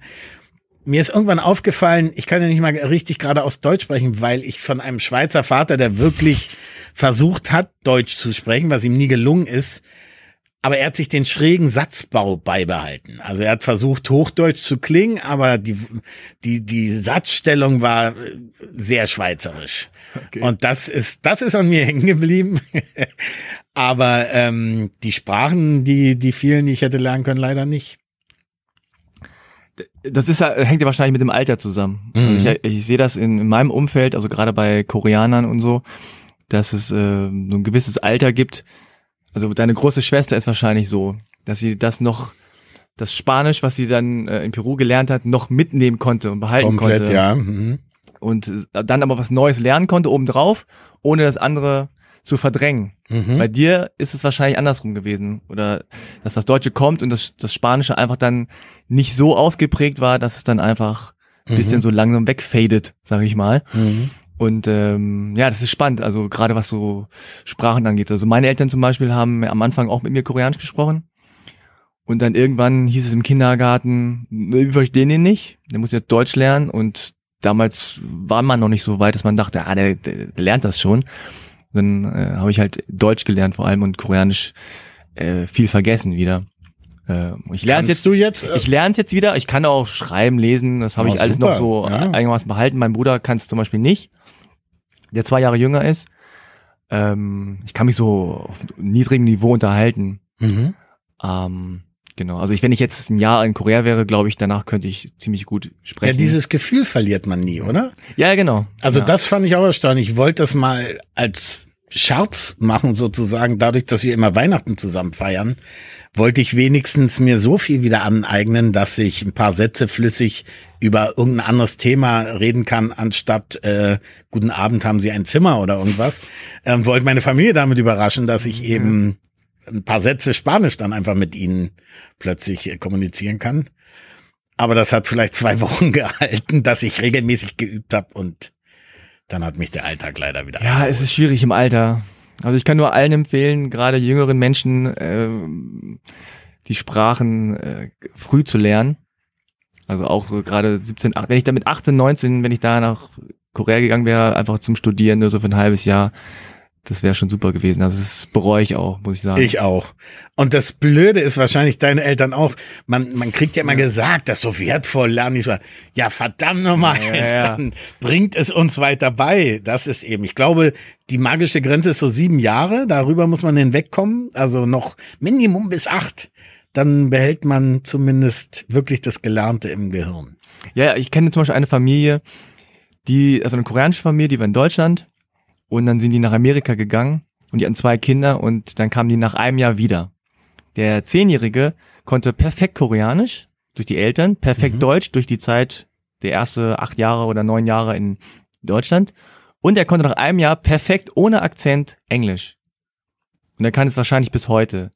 Mir ist irgendwann aufgefallen, ich kann ja nicht mal richtig gerade aus Deutsch sprechen, weil ich von einem Schweizer Vater, der wirklich versucht hat, Deutsch zu sprechen, was ihm nie gelungen ist, aber er hat sich den schrägen Satzbau beibehalten. Also er hat versucht, Hochdeutsch zu klingen, aber die, die, die Satzstellung war sehr schweizerisch. Okay. Und das ist, das ist an mir hängen geblieben. aber ähm, die Sprachen, die, die vielen, die ich hätte lernen können, leider nicht. Das ist hängt ja wahrscheinlich mit dem Alter zusammen. Mhm. Also ich, ich sehe das in, in meinem Umfeld, also gerade bei Koreanern und so, dass es äh, so ein gewisses Alter gibt, also deine große Schwester ist wahrscheinlich so, dass sie das noch, das Spanisch, was sie dann äh, in Peru gelernt hat, noch mitnehmen konnte und behalten Komplett, konnte. ja. Mhm. Und äh, dann aber was Neues lernen konnte obendrauf, ohne das andere zu verdrängen. Mhm. Bei dir ist es wahrscheinlich andersrum gewesen. Oder dass das Deutsche kommt und das, das Spanische einfach dann nicht so ausgeprägt war, dass es dann einfach ein bisschen mhm. so langsam wegfadet, sag ich mal. Mhm. Und ähm, ja, das ist spannend, also gerade was so Sprachen angeht. Also meine Eltern zum Beispiel haben am Anfang auch mit mir Koreanisch gesprochen. Und dann irgendwann hieß es im Kindergarten, wir verstehen ihn nicht, der muss jetzt Deutsch lernen. Und damals war man noch nicht so weit, dass man dachte, ah, der, der, der lernt das schon. dann äh, habe ich halt Deutsch gelernt vor allem und Koreanisch äh, viel vergessen wieder. Äh, ich lerne jetzt, jetzt. Äh, ich lerne es jetzt wieder. Ich kann auch schreiben, lesen. Das habe oh, ich alles super. noch so ja. einigermaßen behalten. Mein Bruder kann es zum Beispiel nicht der zwei Jahre jünger ist. Ähm, ich kann mich so auf niedrigem Niveau unterhalten. Mhm. Ähm, genau. Also ich, wenn ich jetzt ein Jahr in Korea wäre, glaube ich, danach könnte ich ziemlich gut sprechen. Ja, dieses Gefühl verliert man nie, oder? Ja, genau. Also ja. das fand ich auch erstaunlich. Ich wollte das mal als Scherz machen, sozusagen, dadurch, dass wir immer Weihnachten zusammen feiern wollte ich wenigstens mir so viel wieder aneignen, dass ich ein paar Sätze flüssig über irgendein anderes Thema reden kann, anstatt äh, guten Abend haben Sie ein Zimmer oder irgendwas. Ähm, wollte meine Familie damit überraschen, dass ich eben ein paar Sätze Spanisch dann einfach mit ihnen plötzlich äh, kommunizieren kann. Aber das hat vielleicht zwei Wochen gehalten, dass ich regelmäßig geübt habe und dann hat mich der Alltag leider wieder. Ja, eingeholt. es ist schwierig im Alter. Also ich kann nur allen empfehlen, gerade jüngeren Menschen, äh, die Sprachen äh, früh zu lernen. Also auch so gerade 17, wenn ich da mit 18, 19, wenn ich da nach Korea gegangen wäre, einfach zum Studieren, nur so für ein halbes Jahr, das wäre schon super gewesen. Also das bereue ich auch, muss ich sagen. Ich auch. Und das Blöde ist wahrscheinlich deine Eltern auch. Man, man kriegt ja immer ja. gesagt, das ist so wertvoll, lernen ich Ja, verdammt nochmal, ja, ja, dann bringt es uns weiter bei. Das ist eben, ich glaube, die magische Grenze ist so sieben Jahre. Darüber muss man hinwegkommen. Also noch Minimum bis acht. Dann behält man zumindest wirklich das Gelernte im Gehirn. Ja, ich kenne zum Beispiel eine Familie, die, also eine koreanische Familie, die war in Deutschland und dann sind die nach Amerika gegangen und die hatten zwei Kinder und dann kamen die nach einem Jahr wieder. Der Zehnjährige konnte perfekt Koreanisch durch die Eltern, perfekt mhm. Deutsch durch die Zeit der erste acht Jahre oder neun Jahre in Deutschland und er konnte nach einem Jahr perfekt ohne Akzent Englisch. Und er kann es wahrscheinlich bis heute.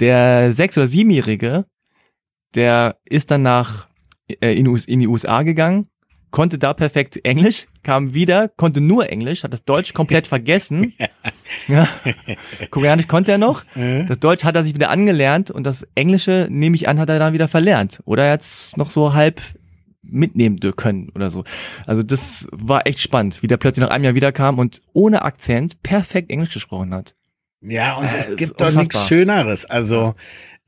Der sechs- oder siebenjährige, der ist dann nach äh, in, in die USA gegangen konnte da perfekt Englisch, kam wieder, konnte nur Englisch, hat das Deutsch komplett vergessen. ja. Koreanisch konnte er noch. Das Deutsch hat er sich wieder angelernt und das Englische, nehme ich an, hat er dann wieder verlernt. Oder er hat noch so halb mitnehmen können oder so. Also das war echt spannend, wie der plötzlich nach einem Jahr wiederkam und ohne Akzent perfekt Englisch gesprochen hat. Ja, und es gibt doch nichts Schöneres. Also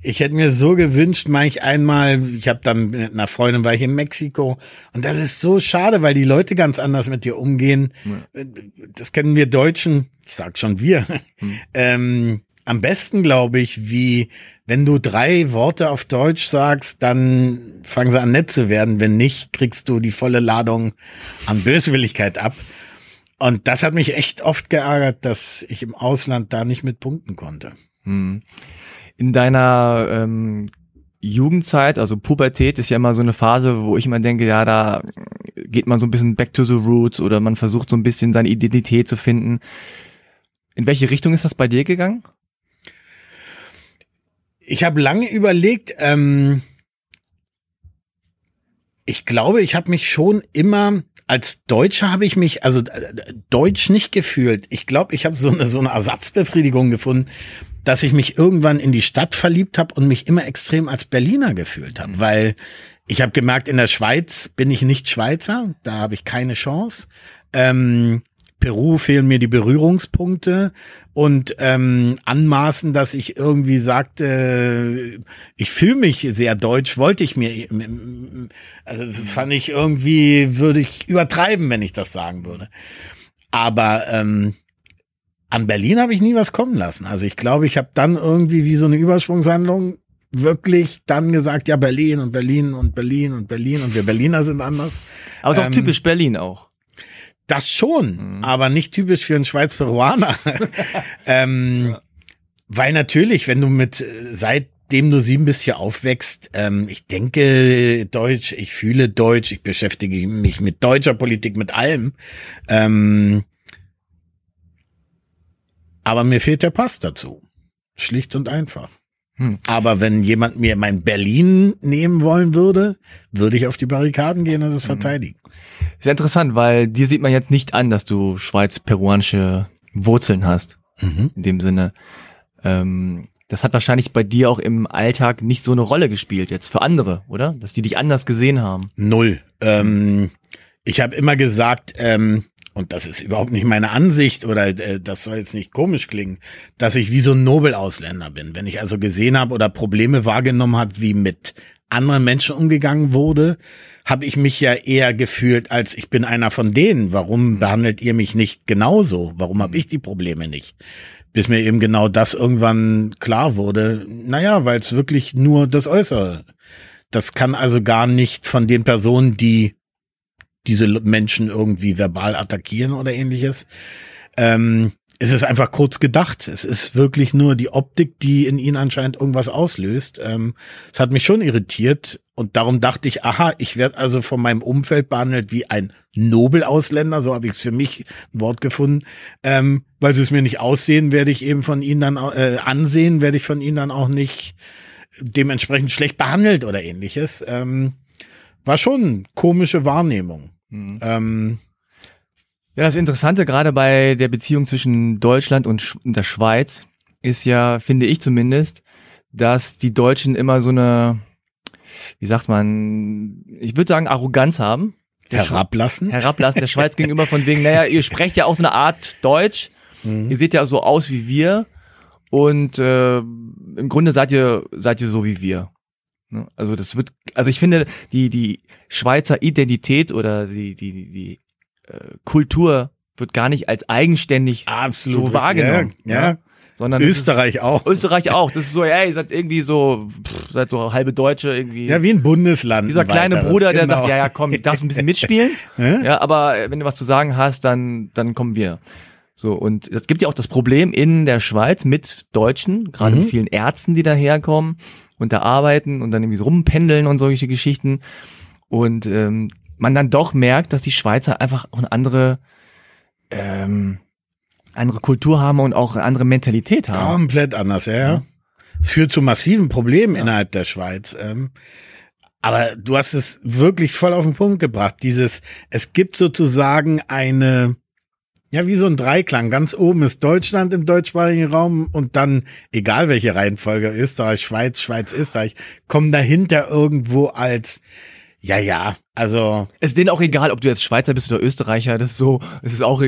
ich hätte mir so gewünscht, ich einmal, ich habe dann mit einer Freundin war ich in Mexiko und das ist so schade, weil die Leute ganz anders mit dir umgehen. Ja. Das kennen wir Deutschen, ich sag schon wir, hm. ähm, am besten glaube ich, wie wenn du drei Worte auf Deutsch sagst, dann fangen sie an nett zu werden. Wenn nicht, kriegst du die volle Ladung an Böswilligkeit ab. Und das hat mich echt oft geärgert, dass ich im Ausland da nicht mit punkten konnte. Hm. In deiner ähm, Jugendzeit, also Pubertät, ist ja immer so eine Phase, wo ich immer denke, ja, da geht man so ein bisschen back to the roots oder man versucht so ein bisschen seine Identität zu finden. In welche Richtung ist das bei dir gegangen? Ich habe lange überlegt, ähm, ich glaube, ich habe mich schon immer als Deutscher habe ich mich also äh, deutsch nicht gefühlt. Ich glaube, ich habe so eine so eine Ersatzbefriedigung gefunden, dass ich mich irgendwann in die Stadt verliebt habe und mich immer extrem als Berliner gefühlt habe, mhm. weil ich habe gemerkt, in der Schweiz bin ich nicht Schweizer, da habe ich keine Chance. Ähm, Peru fehlen mir die Berührungspunkte und ähm, anmaßen, dass ich irgendwie sagte, ich fühle mich sehr deutsch, wollte ich mir, also fand ich irgendwie, würde ich übertreiben, wenn ich das sagen würde. Aber ähm, an Berlin habe ich nie was kommen lassen. Also ich glaube, ich habe dann irgendwie wie so eine Übersprungshandlung wirklich dann gesagt, ja, Berlin und Berlin und Berlin und Berlin und wir Berliner sind anders. Aber es ist auch ähm, typisch Berlin auch. Das schon, mhm. aber nicht typisch für einen Schweiz-Peruaner. ähm, ja. Weil natürlich, wenn du mit, seitdem du sieben bist hier aufwächst, ähm, ich denke Deutsch, ich fühle Deutsch, ich beschäftige mich mit deutscher Politik, mit allem. Ähm, aber mir fehlt der Pass dazu. Schlicht und einfach. Hm. Aber wenn jemand mir mein Berlin nehmen wollen würde, würde ich auf die Barrikaden gehen und es hm. verteidigen. Sehr interessant, weil dir sieht man jetzt nicht an, dass du schweiz-peruanische Wurzeln hast. Mhm. In dem Sinne. Ähm, das hat wahrscheinlich bei dir auch im Alltag nicht so eine Rolle gespielt jetzt für andere, oder? Dass die dich anders gesehen haben. Null. Ähm, ich habe immer gesagt, ähm, und das ist überhaupt nicht meine Ansicht oder äh, das soll jetzt nicht komisch klingen, dass ich wie so ein Nobelausländer bin. Wenn ich also gesehen habe oder Probleme wahrgenommen habe, wie mit anderen Menschen umgegangen wurde, habe ich mich ja eher gefühlt, als ich bin einer von denen. Warum mhm. behandelt ihr mich nicht genauso? Warum habe mhm. ich die Probleme nicht? Bis mir eben genau das irgendwann klar wurde. Naja, weil es wirklich nur das Äußere. Das kann also gar nicht von den Personen, die diese Menschen irgendwie verbal attackieren oder ähnliches. Ähm, es ist einfach kurz gedacht. Es ist wirklich nur die Optik, die in ihnen anscheinend irgendwas auslöst. Ähm, es hat mich schon irritiert und darum dachte ich, aha, ich werde also von meinem Umfeld behandelt wie ein Nobelausländer, so habe ich es für mich ein Wort gefunden. Ähm, weil sie es mir nicht aussehen, werde ich eben von ihnen dann äh, ansehen, werde ich von ihnen dann auch nicht dementsprechend schlecht behandelt oder ähnliches. Ähm, war schon komische Wahrnehmung. Mhm. Ähm, ja, das Interessante gerade bei der Beziehung zwischen Deutschland und, der Schweiz ist ja, finde ich zumindest, dass die Deutschen immer so eine, wie sagt man, ich würde sagen, Arroganz haben. Herablassen? Herablassen der Schweiz gegenüber von wegen, naja, ihr sprecht ja auch so eine Art Deutsch, mhm. ihr seht ja so aus wie wir und äh, im Grunde seid ihr, seid ihr so wie wir. Ne? Also das wird, also ich finde, die, die Schweizer Identität oder die, die, die äh, Kultur wird gar nicht als eigenständig Absolut so wahrgenommen. Ja, ja. ja. Sondern Österreich auch. Österreich auch. Das ist so, ey, ihr seid irgendwie so, pff, seid so halbe Deutsche irgendwie. Ja, wie ein Bundesland. Dieser kleine Bruder, der genau. sagt, ja, ja, komm, darfst ein bisschen mitspielen. ja, aber wenn du was zu sagen hast, dann, dann kommen wir. So, und es gibt ja auch das Problem in der Schweiz mit Deutschen, gerade mhm. mit vielen Ärzten, die daherkommen und da arbeiten und dann irgendwie so rumpendeln und solche Geschichten. Und ähm, man dann doch merkt, dass die Schweizer einfach auch eine andere, ähm, andere Kultur haben und auch eine andere Mentalität haben. Komplett anders, ja. ja. Es führt zu massiven Problemen ja. innerhalb der Schweiz. Ähm, Aber du hast es wirklich voll auf den Punkt gebracht. Dieses, es gibt sozusagen eine, ja, wie so ein Dreiklang. Ganz oben ist Deutschland im deutschsprachigen Raum und dann, egal welche Reihenfolge, Österreich, Schweiz, Schweiz, Österreich, kommen dahinter irgendwo als, ja, ja, also. Es ist denen auch egal, ob du jetzt Schweizer bist oder Österreicher, das ist so, es ist auch,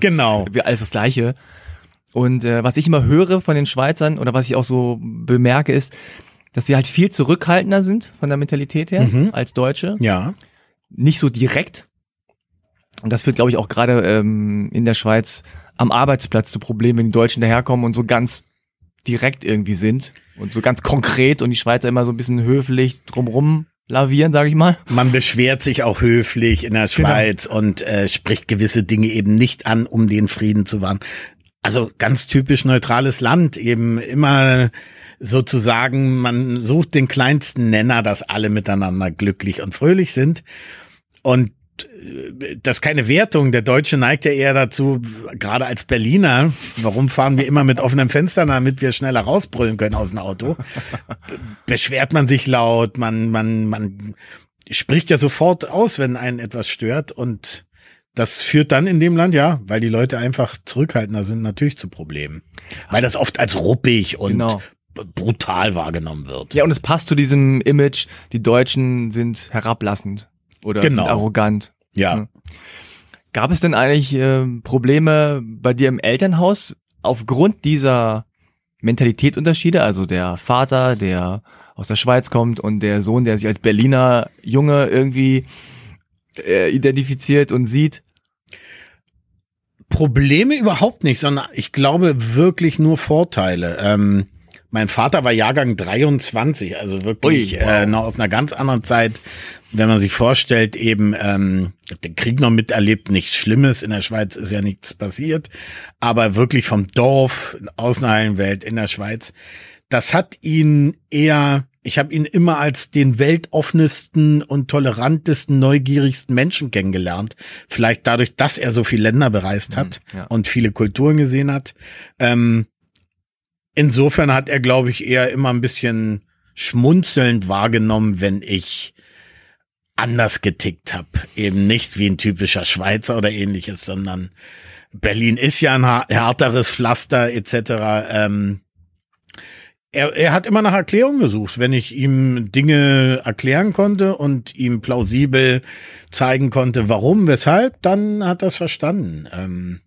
genau. alles das Gleiche. Und äh, was ich immer höre von den Schweizern oder was ich auch so bemerke ist, dass sie halt viel zurückhaltender sind von der Mentalität her mhm. als Deutsche. Ja. Nicht so direkt. Und das führt, glaube ich, auch gerade ähm, in der Schweiz am Arbeitsplatz zu Problemen, wenn die Deutschen daherkommen und so ganz direkt irgendwie sind und so ganz konkret und die Schweizer immer so ein bisschen höflich drumrum lavieren, sage ich mal. Man beschwert sich auch höflich in der genau. Schweiz genau. und äh, spricht gewisse Dinge eben nicht an, um den Frieden zu wahren. Also ganz typisch neutrales Land, eben immer sozusagen, man sucht den kleinsten Nenner, dass alle miteinander glücklich und fröhlich sind. Und das ist keine Wertung. Der Deutsche neigt ja eher dazu, gerade als Berliner, warum fahren wir immer mit offenem Fenster, damit wir schneller rausbrüllen können aus dem Auto? Beschwert man sich laut, man, man, man spricht ja sofort aus, wenn einen etwas stört und das führt dann in dem Land, ja, weil die Leute einfach zurückhaltender sind, natürlich zu Problemen. Weil das oft als ruppig und genau. brutal wahrgenommen wird. Ja, und es passt zu diesem Image, die Deutschen sind herablassend oder genau. sind arrogant. Ja. Gab es denn eigentlich äh, Probleme bei dir im Elternhaus aufgrund dieser Mentalitätsunterschiede? Also der Vater, der aus der Schweiz kommt und der Sohn, der sich als Berliner Junge irgendwie äh, identifiziert und sieht? Probleme überhaupt nicht, sondern ich glaube wirklich nur Vorteile. Ähm, mein Vater war Jahrgang 23, also wirklich Ui, wow. äh, noch aus einer ganz anderen Zeit. Wenn man sich vorstellt, eben ähm, den Krieg noch miterlebt, nichts Schlimmes. In der Schweiz ist ja nichts passiert, aber wirklich vom Dorf, aus einer heilen Welt in der Schweiz. Das hat ihn eher ich habe ihn immer als den weltoffnesten und tolerantesten, neugierigsten Menschen kennengelernt. Vielleicht dadurch, dass er so viele Länder bereist hat mhm, ja. und viele Kulturen gesehen hat. Ähm, insofern hat er, glaube ich, eher immer ein bisschen schmunzelnd wahrgenommen, wenn ich anders getickt habe. Eben nicht wie ein typischer Schweizer oder ähnliches, sondern Berlin ist ja ein härteres Pflaster etc. Ähm, er, er hat immer nach Erklärung gesucht, wenn ich ihm Dinge erklären konnte und ihm plausibel zeigen konnte, warum, weshalb, dann hat er es verstanden. Ähm,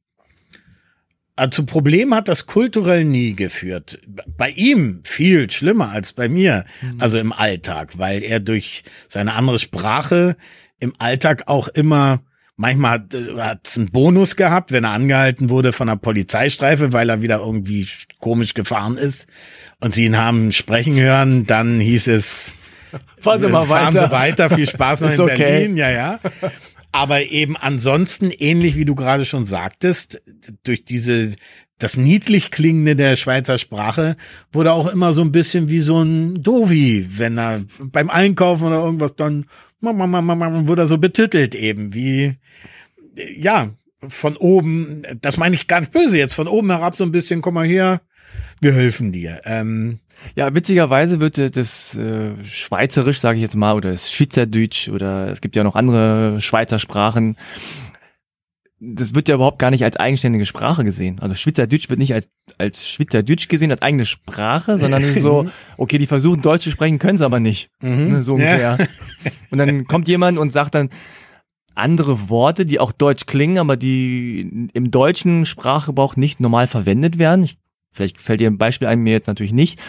zu Problemen hat das kulturell nie geführt. Bei ihm viel schlimmer als bei mir, mhm. also im Alltag, weil er durch seine andere Sprache im Alltag auch immer Manchmal hat es einen Bonus gehabt, wenn er angehalten wurde von der Polizeistreife, weil er wieder irgendwie komisch gefahren ist und sie ihn haben sprechen hören, dann hieß es, fahren Sie mal fahren weiter. Sie weiter, viel Spaß noch in okay. Berlin, ja, ja. Aber eben ansonsten, ähnlich wie du gerade schon sagtest, durch diese, das niedlich klingende der Schweizer Sprache wurde auch immer so ein bisschen wie so ein Dovi, wenn er beim Einkaufen oder irgendwas dann wurde er so betüttelt eben, wie, ja, von oben, das meine ich gar nicht böse jetzt, von oben herab so ein bisschen, komm mal her, wir helfen dir. Ähm, ja, witzigerweise wird das äh, Schweizerisch, sage ich jetzt mal, oder das Schweizerdeutsch oder es gibt ja noch andere Schweizer Sprachen. Das wird ja überhaupt gar nicht als eigenständige Sprache gesehen. Also Schweizerdeutsch wird nicht als, als Schweizerdeutsch gesehen, als eigene Sprache, sondern so, okay, die versuchen Deutsch zu sprechen, können sie aber nicht. Mhm. Ne, so ungefähr. Ja. Und dann kommt jemand und sagt dann, andere Worte, die auch deutsch klingen, aber die im deutschen Sprachgebrauch nicht normal verwendet werden. Ich Vielleicht fällt dir ein Beispiel ein, mir jetzt natürlich nicht,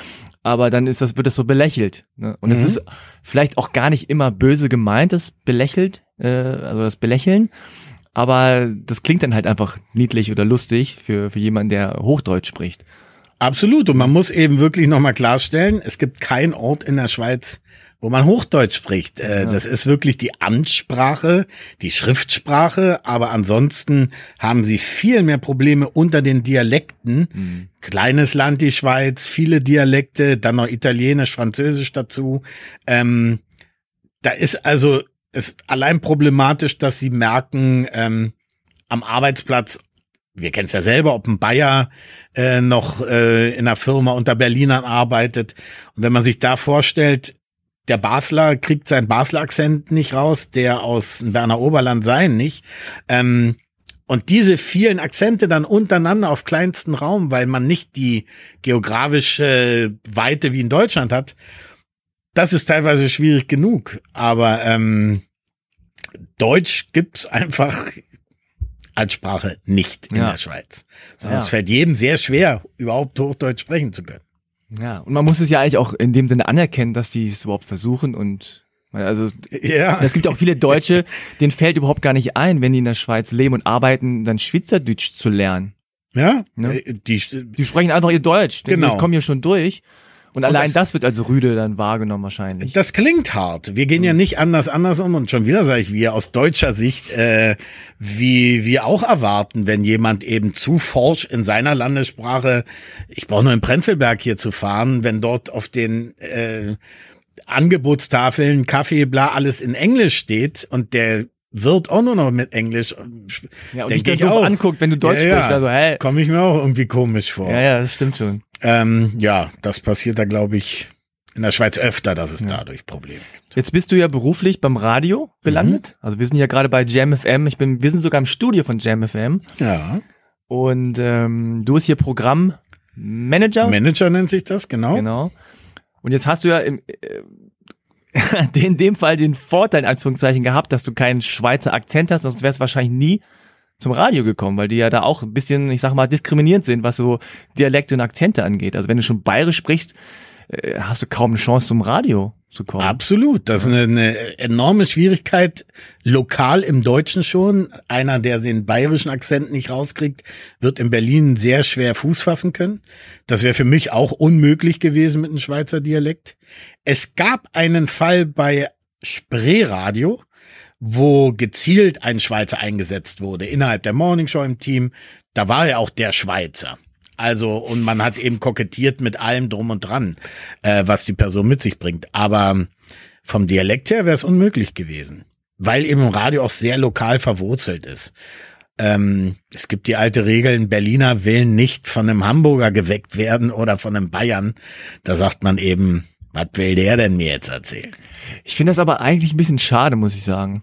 aber dann ist das, wird das so belächelt. Ne? Und es mhm. ist vielleicht auch gar nicht immer böse gemeint, das belächelt, äh, also das Belächeln. Aber das klingt dann halt einfach niedlich oder lustig für, für jemanden, der Hochdeutsch spricht. Absolut. Und man muss eben wirklich nochmal klarstellen, es gibt keinen Ort in der Schweiz, wo man Hochdeutsch spricht. Äh, ja. Das ist wirklich die Amtssprache, die Schriftsprache, aber ansonsten haben sie viel mehr Probleme unter den Dialekten. Mhm. Kleines Land, die Schweiz, viele Dialekte, dann noch Italienisch, Französisch dazu. Ähm, da ist also ist allein problematisch, dass sie merken, ähm, am Arbeitsplatz wir kennen es ja selber, ob ein Bayer äh, noch äh, in einer Firma unter Berlinern arbeitet. Und wenn man sich da vorstellt, der Basler kriegt seinen Basler Akzent nicht raus, der aus dem Berner Oberland sein nicht. Ähm, und diese vielen Akzente dann untereinander auf kleinsten Raum, weil man nicht die geografische Weite wie in Deutschland hat, das ist teilweise schwierig genug. Aber ähm, Deutsch gibt's einfach als Sprache nicht in Ja. der Schweiz. Sondern Ja. es fällt jedem sehr schwer, überhaupt Hochdeutsch sprechen zu können. Ja, und man muss es ja eigentlich auch in dem Sinne anerkennen, dass die es überhaupt versuchen und also Ja. es gibt auch viele Deutsche, denen fällt überhaupt gar nicht ein, wenn die in der Schweiz leben und arbeiten, dann Schweizerdeutsch zu lernen. Ja, Ne? äh, die, Die sprechen einfach ihr Deutsch. Genau. Ich komme hier schon durch. Und, allein das- das, wird als Rüde dann wahrgenommen wahrscheinlich. Das klingt hart. Wir gehen ja nicht anders anders um und schon wieder sage ich wir aus deutscher Sicht, äh, wie wir auch erwarten, wenn jemand eben zu forsch in seiner Landessprache, ich brauche nur in Prenzlberg hier zu fahren, wenn dort auf den äh, Angebotstafeln Kaffee, bla, alles in Englisch steht und der wird auch nur noch mit Englisch. ja, und dich ich dann doof auch. anguckt, wenn du Deutsch Ja, ja. sprichst. Also, hä? Komme ich mir auch irgendwie komisch vor. Ja, ja, das stimmt schon. Ähm, ja, das passiert da, glaube ich, in der Schweiz öfter, dass es dadurch Probleme gibt. Jetzt bist du ja beruflich beim Radio gelandet. Also wir sind ja gerade bei Jam FM. Ich bin, wir sind sogar im Studio von Jam FM. Ja. Und ähm, du bist hier Programmmanager. Manager nennt sich das, genau. Genau. Und jetzt hast du ja im, äh, in dem Fall den Vorteil, in Anführungszeichen, gehabt, dass du keinen Schweizer Akzent hast, sonst wärst du wahrscheinlich nie zum Radio gekommen, weil die ja da auch ein bisschen, ich sag mal, diskriminierend sind, was so Dialekte und Akzente angeht. Also wenn du schon bayerisch sprichst, äh, hast du kaum eine Chance zum Radio zu kommen. Absolut. Das ist eine, eine enorme Schwierigkeit. Lokal im Deutschen schon. Einer, der den bayerischen Akzent nicht rauskriegt, wird in Berlin sehr schwer Fuß fassen können. Das wäre für mich auch unmöglich gewesen mit einem Schweizer Dialekt. Es gab einen Fall bei Spreeradio, wo gezielt ein Schweizer eingesetzt wurde, innerhalb der Morningshow im Team. Da war ja auch der Schweizer. Also, und man hat eben kokettiert mit allem drum und dran, äh, was die Person mit sich bringt. Aber vom Dialekt her wäre es unmöglich gewesen, weil eben Radio auch sehr lokal verwurzelt ist. Ähm, es gibt die alte Regel, ein Berliner will nicht von einem Hamburger geweckt werden oder von einem Bayern. Da sagt man eben, was will der denn mir jetzt erzählen? Ich finde das aber eigentlich ein bisschen schade, muss ich sagen.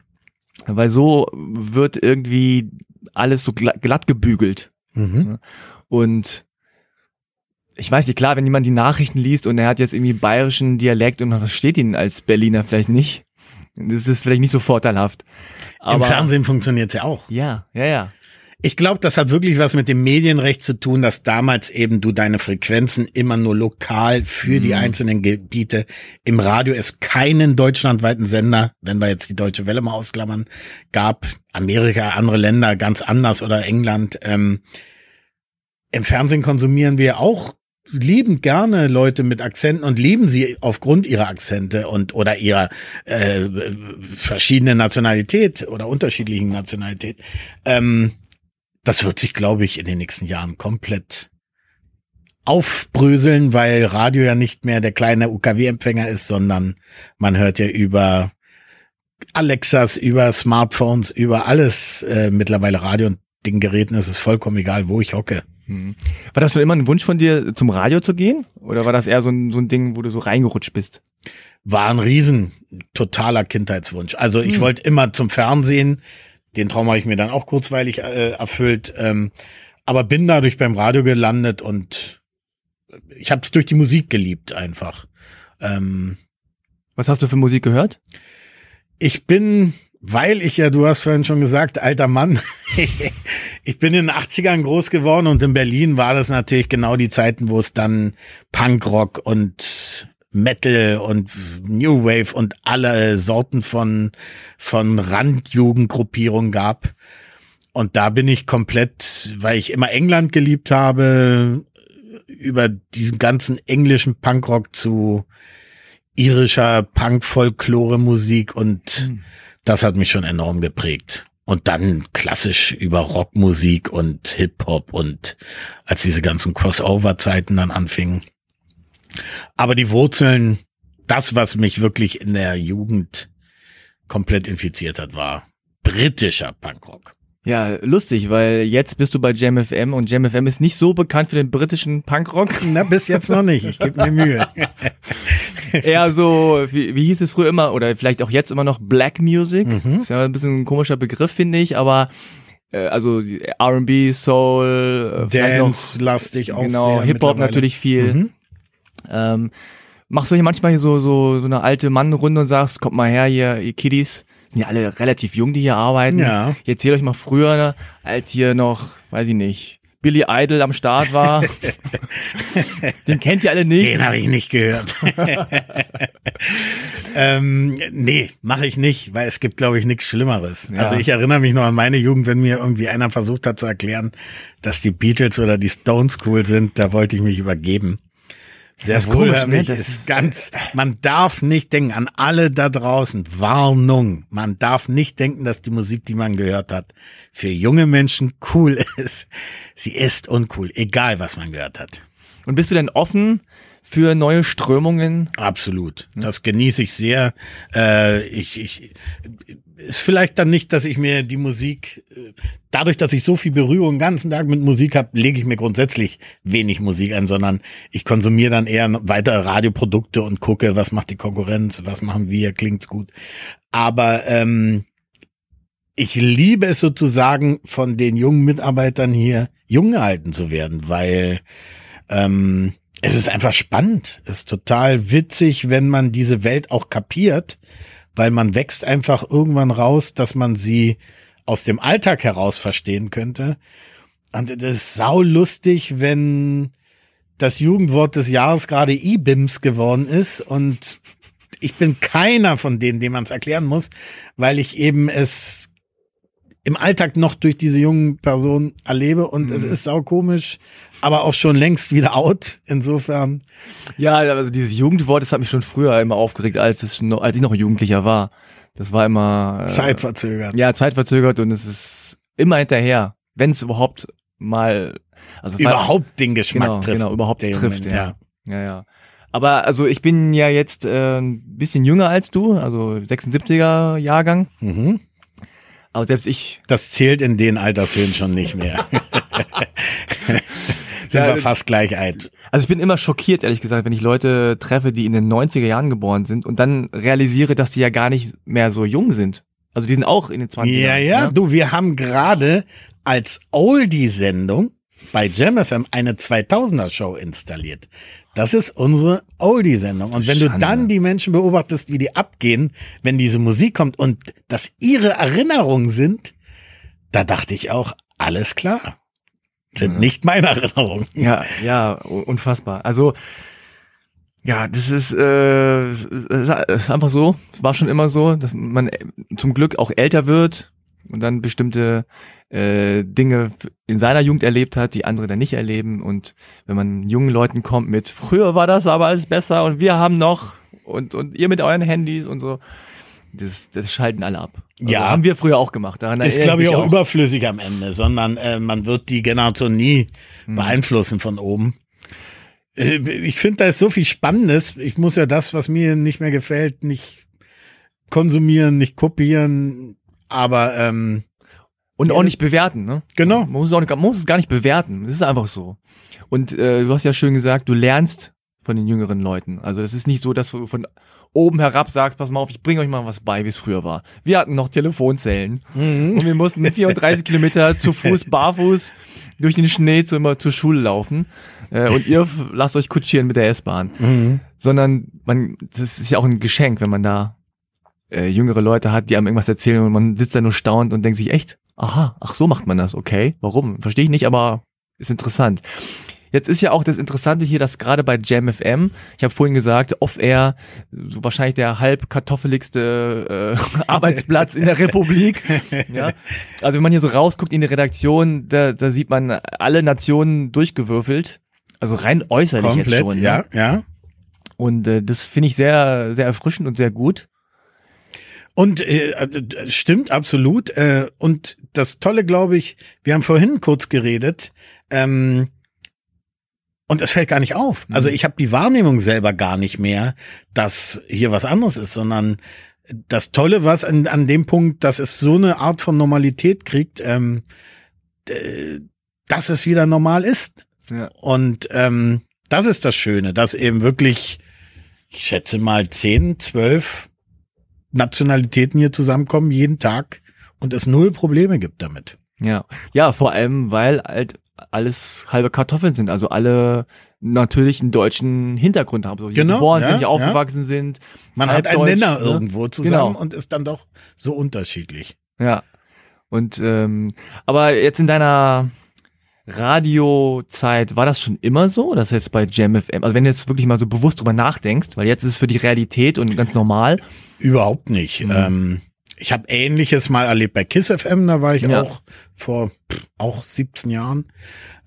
Weil so wird irgendwie alles so glatt, gebügelt. Mhm. Und ich weiß nicht, klar, wenn jemand die Nachrichten liest und er hat jetzt irgendwie bayerischen Dialekt und man versteht ihn als Berliner vielleicht nicht, das ist vielleicht nicht so vorteilhaft. Aber Im Fernsehen funktioniert's ja auch. Ja, ja, ja. Ich glaube, das hat wirklich was mit dem Medienrecht zu tun, dass damals eben du deine Frequenzen immer nur lokal für die einzelnen Gebiete. Im Radio es keinen deutschlandweiten Sender, wenn wir jetzt die Deutsche Welle mal ausklammern, gab. Amerika, andere Länder ganz anders oder England. Ähm, Im Fernsehen konsumieren wir auch lieben gerne Leute mit Akzenten und lieben sie aufgrund ihrer Akzente und oder ihrer äh, verschiedenen Nationalität oder unterschiedlichen Nationalität. Ähm, das wird sich, glaube ich, in den nächsten Jahren komplett aufbröseln, weil Radio ja nicht mehr der kleine UKW-Empfänger ist, sondern man hört ja über Alexas, über Smartphones, über alles äh, mittlerweile Radio und den Geräten ist es vollkommen egal, wo ich hocke. Hm. War das schon immer ein Wunsch von dir, zum Radio zu gehen? Oder war das eher so ein, so ein Ding, wo du so reingerutscht bist? War ein riesen totaler Kindheitswunsch. Also ich wollte immer zum Fernsehen, den Traum habe ich mir dann auch kurzweilig äh, erfüllt, ähm, aber bin dadurch beim Radio gelandet und ich habe es durch die Musik geliebt einfach. Ähm, Was hast du für Musik gehört? ich bin, weil ich ja, du hast vorhin schon gesagt, alter Mann, ich bin in den 80ern groß geworden und in Berlin war das natürlich genau die Zeiten, wo es dann Punkrock und Metal und New Wave und alle Sorten von, von Randjugendgruppierungen gab. Und da bin ich komplett, weil ich immer England geliebt habe, über diesen ganzen englischen Punkrock zu irischer Punk-Folklore-Musik und Hm. das hat mich schon enorm geprägt. Und dann klassisch über Rockmusik und Hip-Hop und als diese ganzen Crossover-Zeiten dann anfingen. Aber die Wurzeln, das, was mich wirklich in der Jugend komplett infiziert hat, war britischer Punkrock. Ja, lustig, weil jetzt bist du bei JamFM und JamFM ist nicht so bekannt für den britischen Punkrock. Na, bis jetzt noch nicht. Ich gebe mir Mühe. eher so, wie, wie hieß es früher immer, oder vielleicht auch jetzt immer noch Black Music. Mhm. Ist ja ein bisschen ein komischer Begriff, finde ich, aber äh, also R&B, Soul, äh, noch, Dance-lastig auch genau, Hip-Hop mittlerweile. natürlich viel. Mhm. Ähm, machst du hier manchmal so, so, so eine alte Mannrunde und sagst, kommt mal her hier, ihr Kiddies. Sind ja alle relativ jung, die hier arbeiten. Ja. Ich erzähle euch mal früher, ne, als hier noch, weiß ich nicht, Billy Idol am Start war. Den kennt ihr alle nicht. Den habe ich nicht gehört. ähm, nee, mache ich nicht, weil es gibt, glaube ich, nichts Schlimmeres. Ja. Also ich erinnere mich noch an meine Jugend, wenn mir irgendwie einer versucht hat zu erklären, dass die Beatles oder die Stones cool sind, da wollte ich mich übergeben. Sehr Das ist komisch, wohlhörig. ne? Das ist ist- ganz, man darf nicht denken, an alle da draußen, Warnung, man darf nicht denken, dass die Musik, die man gehört hat, für junge Menschen cool ist. Sie ist uncool, egal was man gehört hat. Und bist du denn offen für neue Strömungen? Absolut. Das genieße ich sehr. Äh, ich, ich ist vielleicht dann nicht, dass ich mir die Musik, äh, dadurch, dass ich so viel Berührung den ganzen Tag mit Musik habe, lege ich mir grundsätzlich wenig Musik ein, sondern ich konsumiere dann eher weitere Radioprodukte und gucke, was macht die Konkurrenz, was machen wir, klingt's gut. Aber ähm, ich liebe es sozusagen, von den jungen Mitarbeitern hier jung gehalten zu werden, weil ähm, es ist einfach spannend. Es ist total witzig, wenn man diese Welt auch kapiert, weil man wächst einfach irgendwann raus, dass man sie aus dem Alltag heraus verstehen könnte. Und das ist saulustig, wenn das Jugendwort des Jahres gerade E-Bims geworden ist und ich bin keiner von denen, dem man es erklären muss, weil ich eben es im Alltag noch durch diese jungen Personen erlebe und es ist saukomisch, aber auch schon längst wieder out. Insofern, Ja, also dieses Jugendwort, das hat mich schon früher immer aufgeregt, als es noch, als ich noch Jugendlicher war. Das war immer äh, zeitverzögert. Ja, zeitverzögert und es ist immer hinterher, wenn es überhaupt mal also es war- Überhaupt den Geschmack genau, trifft. genau, überhaupt trifft, Moment, ja. Ja, ja. Aber also ich bin ja jetzt äh, ein bisschen jünger als du, also 76er Jahrgang. Mhm. Aber selbst ich, Das zählt in den Altershöhen schon nicht mehr. Sind Ja, wir fast gleich alt. also ich bin immer schockiert, ehrlich gesagt, wenn ich Leute treffe, die in den 90er Jahren geboren sind und dann realisiere, dass die ja gar nicht mehr so jung sind. Also die sind auch in den 20er. Ja, ja, ne? du, wir haben gerade als Oldie-Sendung bei JamFM eine 2000er-Show installiert. Das ist unsere Oldie-Sendung. Und wenn du Schande. dann die Menschen beobachtest, wie die abgehen, wenn diese Musik kommt und das ihre Erinnerungen sind, da dachte ich auch, alles klar. Sind nicht meine Erinnerungen. Ja, ja, unfassbar. Also ja, das ist, äh, ist einfach so, es war schon immer so, dass man äh, zum Glück auch älter wird und dann bestimmte äh, Dinge in seiner Jugend erlebt hat, die andere dann nicht erleben. Und wenn man jungen Leuten kommt mit, früher war das aber alles besser und wir haben noch und, und ihr mit euren Handys und so, das, das schalten alle ab. Also Ja. Haben wir früher auch gemacht. Daran Ist, glaube ich, mich auch, überflüssig am Ende, sondern äh, man wird die Generation nie beeinflussen von oben. Äh, Ich finde, da ist so viel Spannendes. Ich muss ja das, was mir nicht mehr gefällt, nicht konsumieren, nicht kopieren. Aber ähm, Und auch nicht bewerten, ne? Genau. Man muss es, auch nicht, man muss es gar nicht bewerten. Das ist einfach so. Und äh, du hast ja schön gesagt, du lernst von den jüngeren Leuten. Also es ist nicht so, dass du von oben herab sagst, pass mal auf, ich bringe euch mal was bei, wie es früher war. Wir hatten noch Telefonzellen und wir mussten 34 Kilometer zu Fuß, barfuß durch den Schnee zu, immer zur Schule laufen. Äh, und ihr lasst euch kutschieren mit der S-Bahn. Sondern man, das ist ja auch ein Geschenk, wenn man da äh, jüngere Leute hat, die einem irgendwas erzählen und man sitzt da nur staunt und denkt sich echt, aha, ach so macht man das, okay, warum? Verstehe ich nicht, aber ist interessant. Jetzt ist ja auch das Interessante hier, dass gerade bei Jam FM, ich habe vorhin gesagt, off-air, so wahrscheinlich der halb kartoffeligste äh, Arbeitsplatz in der Republik. Ja? Also wenn man hier so rausguckt in die Redaktion, da, da sieht man alle Nationen durchgewürfelt. Also rein äußerlich jetzt komplett, schon. ne? ja, ja. Und äh, das finde ich sehr, sehr erfrischend und sehr gut. Und äh, äh, stimmt absolut. Äh, und das Tolle, glaube ich, wir haben vorhin kurz geredet. Ähm, und es fällt gar nicht auf. Also ich habe die Wahrnehmung selber gar nicht mehr, dass hier was anderes ist, sondern das Tolle, was an, an dem Punkt, dass es so eine Art von Normalität kriegt, ähm, äh, dass es wieder normal ist. Ja. Und ähm, das ist das Schöne, dass eben wirklich ich schätze mal zehn, zwölf Nationalitäten hier zusammenkommen jeden Tag und es null Probleme gibt damit. Ja, ja, vor allem, weil halt alles halbe Kartoffeln sind, also alle natürlich einen deutschen Hintergrund haben, so die Genau, geboren ja, sind, die ja. aufgewachsen sind. Man hat einen deutsch, Nenner ne? irgendwo zusammen Genau. und ist dann doch so unterschiedlich. Ja. Und ähm, aber jetzt in deiner Radiozeit war das schon immer so, dass jetzt bei Jam FM, also wenn du jetzt wirklich mal so bewusst drüber nachdenkst, weil jetzt ist es für die Realität und ganz normal. Überhaupt nicht. Mhm. Ähm, ich habe Ähnliches mal erlebt bei Kiss FM, da war ich Ja. auch vor pff, auch 17 Jahren.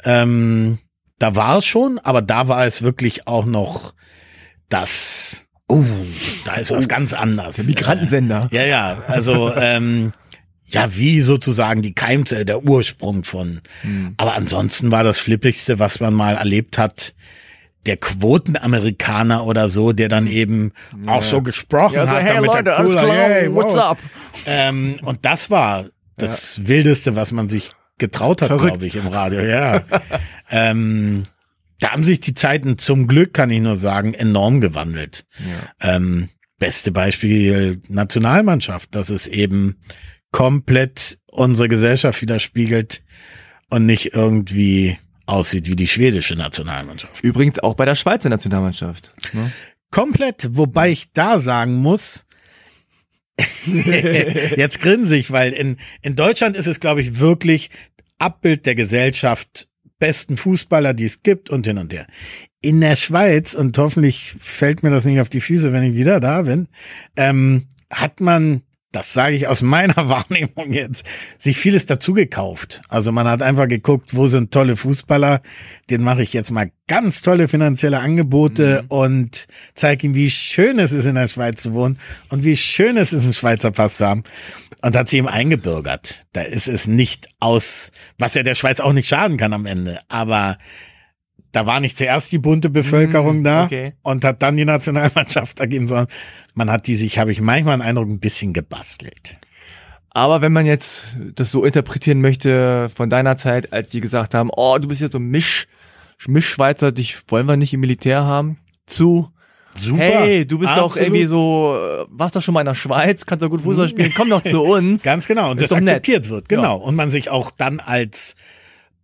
Ähm, da war es schon, aber da war es wirklich auch noch das, oh, da ist was Oh, ganz anders. Der Migrantensender. Äh, ja, ja, also ähm, ja, wie sozusagen die Keimzelle, der Ursprung von. Hm. Aber ansonsten war das Flippigste, was man mal erlebt hat, der Quotenamerikaner oder so, der dann eben auch so gesprochen Ja, so, hat. hey damit Leute, alles klar, hey, wow. what's up? Ähm, und das war das Wildeste, was man sich getraut hat, glaube ich, im Radio. Ja. ähm, da haben sich die Zeiten zum Glück, kann ich nur sagen, enorm gewandelt. Ja. Ähm, beste Beispiel Nationalmannschaft, dass es eben komplett unsere Gesellschaft widerspiegelt und nicht irgendwie aussieht wie die schwedische Nationalmannschaft. Übrigens auch bei der Schweizer Nationalmannschaft. Ne? Komplett, wobei ich da sagen muss, jetzt grinse ich, weil in, in Deutschland ist es, glaube ich, wirklich Abbild der Gesellschaft, besten Fußballer, die es gibt und hin und her. In der Schweiz, und hoffentlich fällt mir das nicht auf die Füße, wenn ich wieder da bin, ähm, hat man, das sage ich aus meiner Wahrnehmung jetzt, sich vieles dazu gekauft. Also man hat einfach geguckt, wo sind tolle Fußballer, den mache ich jetzt mal ganz tolle finanzielle Angebote Mhm. und zeige ihm, wie schön es ist, in der Schweiz zu wohnen und wie schön es ist, einen Schweizer Pass zu haben. Und hat sie ihm eingebürgert. Da ist es nicht aus, was ja der Schweiz auch nicht schaden kann am Ende. Aber da war nicht zuerst die bunte Bevölkerung Mhm, da okay. und hat dann die Nationalmannschaft ergeben, sondern man hat die sich, habe ich manchmal den Eindruck, ein bisschen gebastelt. Aber wenn man jetzt das so interpretieren möchte von deiner Zeit, als die gesagt haben, oh, du bist jetzt so ein Misch, Mischschweizer, dich wollen wir nicht im Militär haben, zu, Super. hey, du bist doch Absolut. irgendwie so, warst doch schon mal in der Schweiz, kannst doch gut Fußball spielen, komm doch zu uns. Ganz genau. Und Ist das doch nett. akzeptiert wird. Genau. Und man sich auch dann als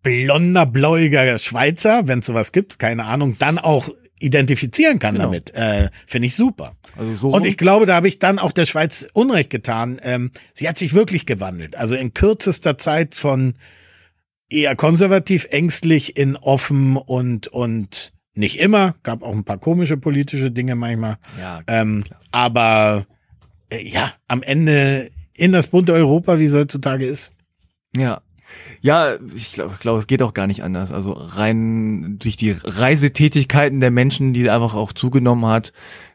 blonder, bläuiger Schweizer, wenn es sowas gibt, keine Ahnung, dann auch identifizieren kann Genau. damit. Äh, Finde ich super. Also so Und ich glaube, da habe ich dann auch der Schweiz Unrecht getan. Ähm, sie hat sich wirklich gewandelt. Also in kürzester Zeit von eher konservativ, ängstlich in offen und, und nicht immer. Gab auch ein paar komische politische Dinge manchmal. ja, Ähm, aber äh, ja, am Ende in das bunte Europa, wie es heutzutage ist. Ja. Ja, ich glaube, glaub, es geht auch gar nicht anders. Also rein durch die Reisetätigkeiten der Menschen, die einfach auch zugenommen hat,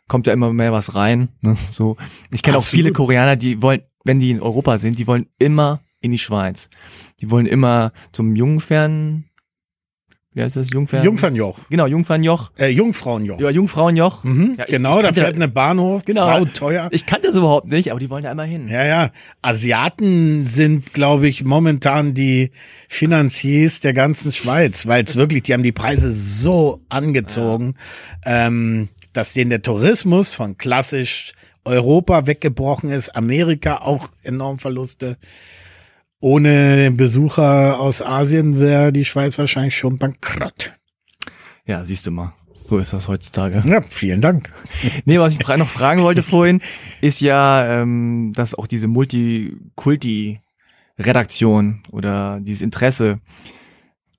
kommt ja immer mehr was rein. Ne? So, ich kenne auch viele Koreaner, die wollen, wenn die in Europa sind, die wollen immer in die Schweiz. Die wollen immer zum Jungfern, wie heißt das Jungfern? Jungfernjoch, Genau, Jungfernjoch. äh, Jungfrauenjoch. Ja, Jungfrauenjoch. Mhm, Ja, ich- genau, ich da fährt eine Bahnhof, Genau. sau teuer. Ich kannte das überhaupt nicht, aber die wollen da immer hin. Ja, ja. Asiaten sind, glaube ich, momentan die Finanziers der ganzen Schweiz, weil es wirklich, die haben die Preise so angezogen, ähm, dass denen der Tourismus von klassisch Europa weggebrochen ist, Amerika auch enorm Verluste. Ohne Besucher aus Asien wäre die Schweiz wahrscheinlich schon bankrott. Ja, siehst du mal. So ist das heutzutage. Ja, vielen Dank. Nee, was ich noch fragen wollte vorhin, ist ja, ähm, dass auch diese Multikulti-Redaktion oder dieses Interesse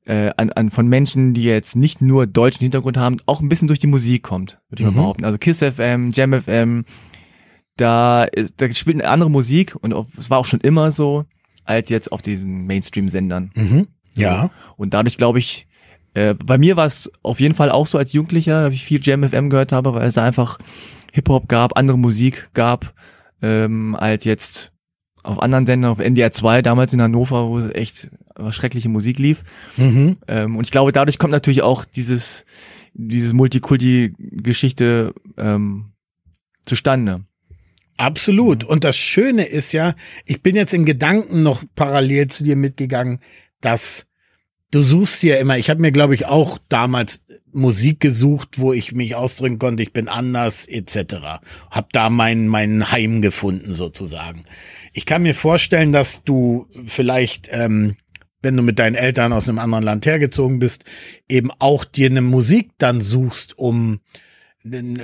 äh, an, an von Menschen, die jetzt nicht nur deutschen Hintergrund haben, auch ein bisschen durch die Musik kommt, würde ich Mhm. mal behaupten. Also Kiss FM, Jam FM, da, da spielt eine andere Musik und es war auch schon immer so, als jetzt auf diesen Mainstream-Sendern. Mhm. Ja. Und dadurch glaube ich, äh, bei mir war es auf jeden Fall auch so als Jugendlicher, dass ich viel Jam FM gehört habe, weil es da einfach Hip-Hop gab, andere Musik gab, ähm, als jetzt auf anderen Sendern, auf NDR 2, damals in Hannover, wo es echt schreckliche Musik lief. Mhm. Ähm, und ich glaube, dadurch kommt natürlich auch dieses, dieses Multikulti-Geschichte ähm, zustande. Absolut. Und das Schöne ist ja, ich bin jetzt in Gedanken noch parallel zu dir mitgegangen, dass du suchst ja immer, ich habe mir, glaube ich, auch damals Musik gesucht, wo ich mich ausdrücken konnte, ich bin anders, etc. Hab da mein, mein Heim gefunden, sozusagen. Ich kann mir vorstellen, dass du vielleicht, ähm, wenn du mit deinen Eltern aus einem anderen Land hergezogen bist, eben auch dir eine Musik dann suchst, um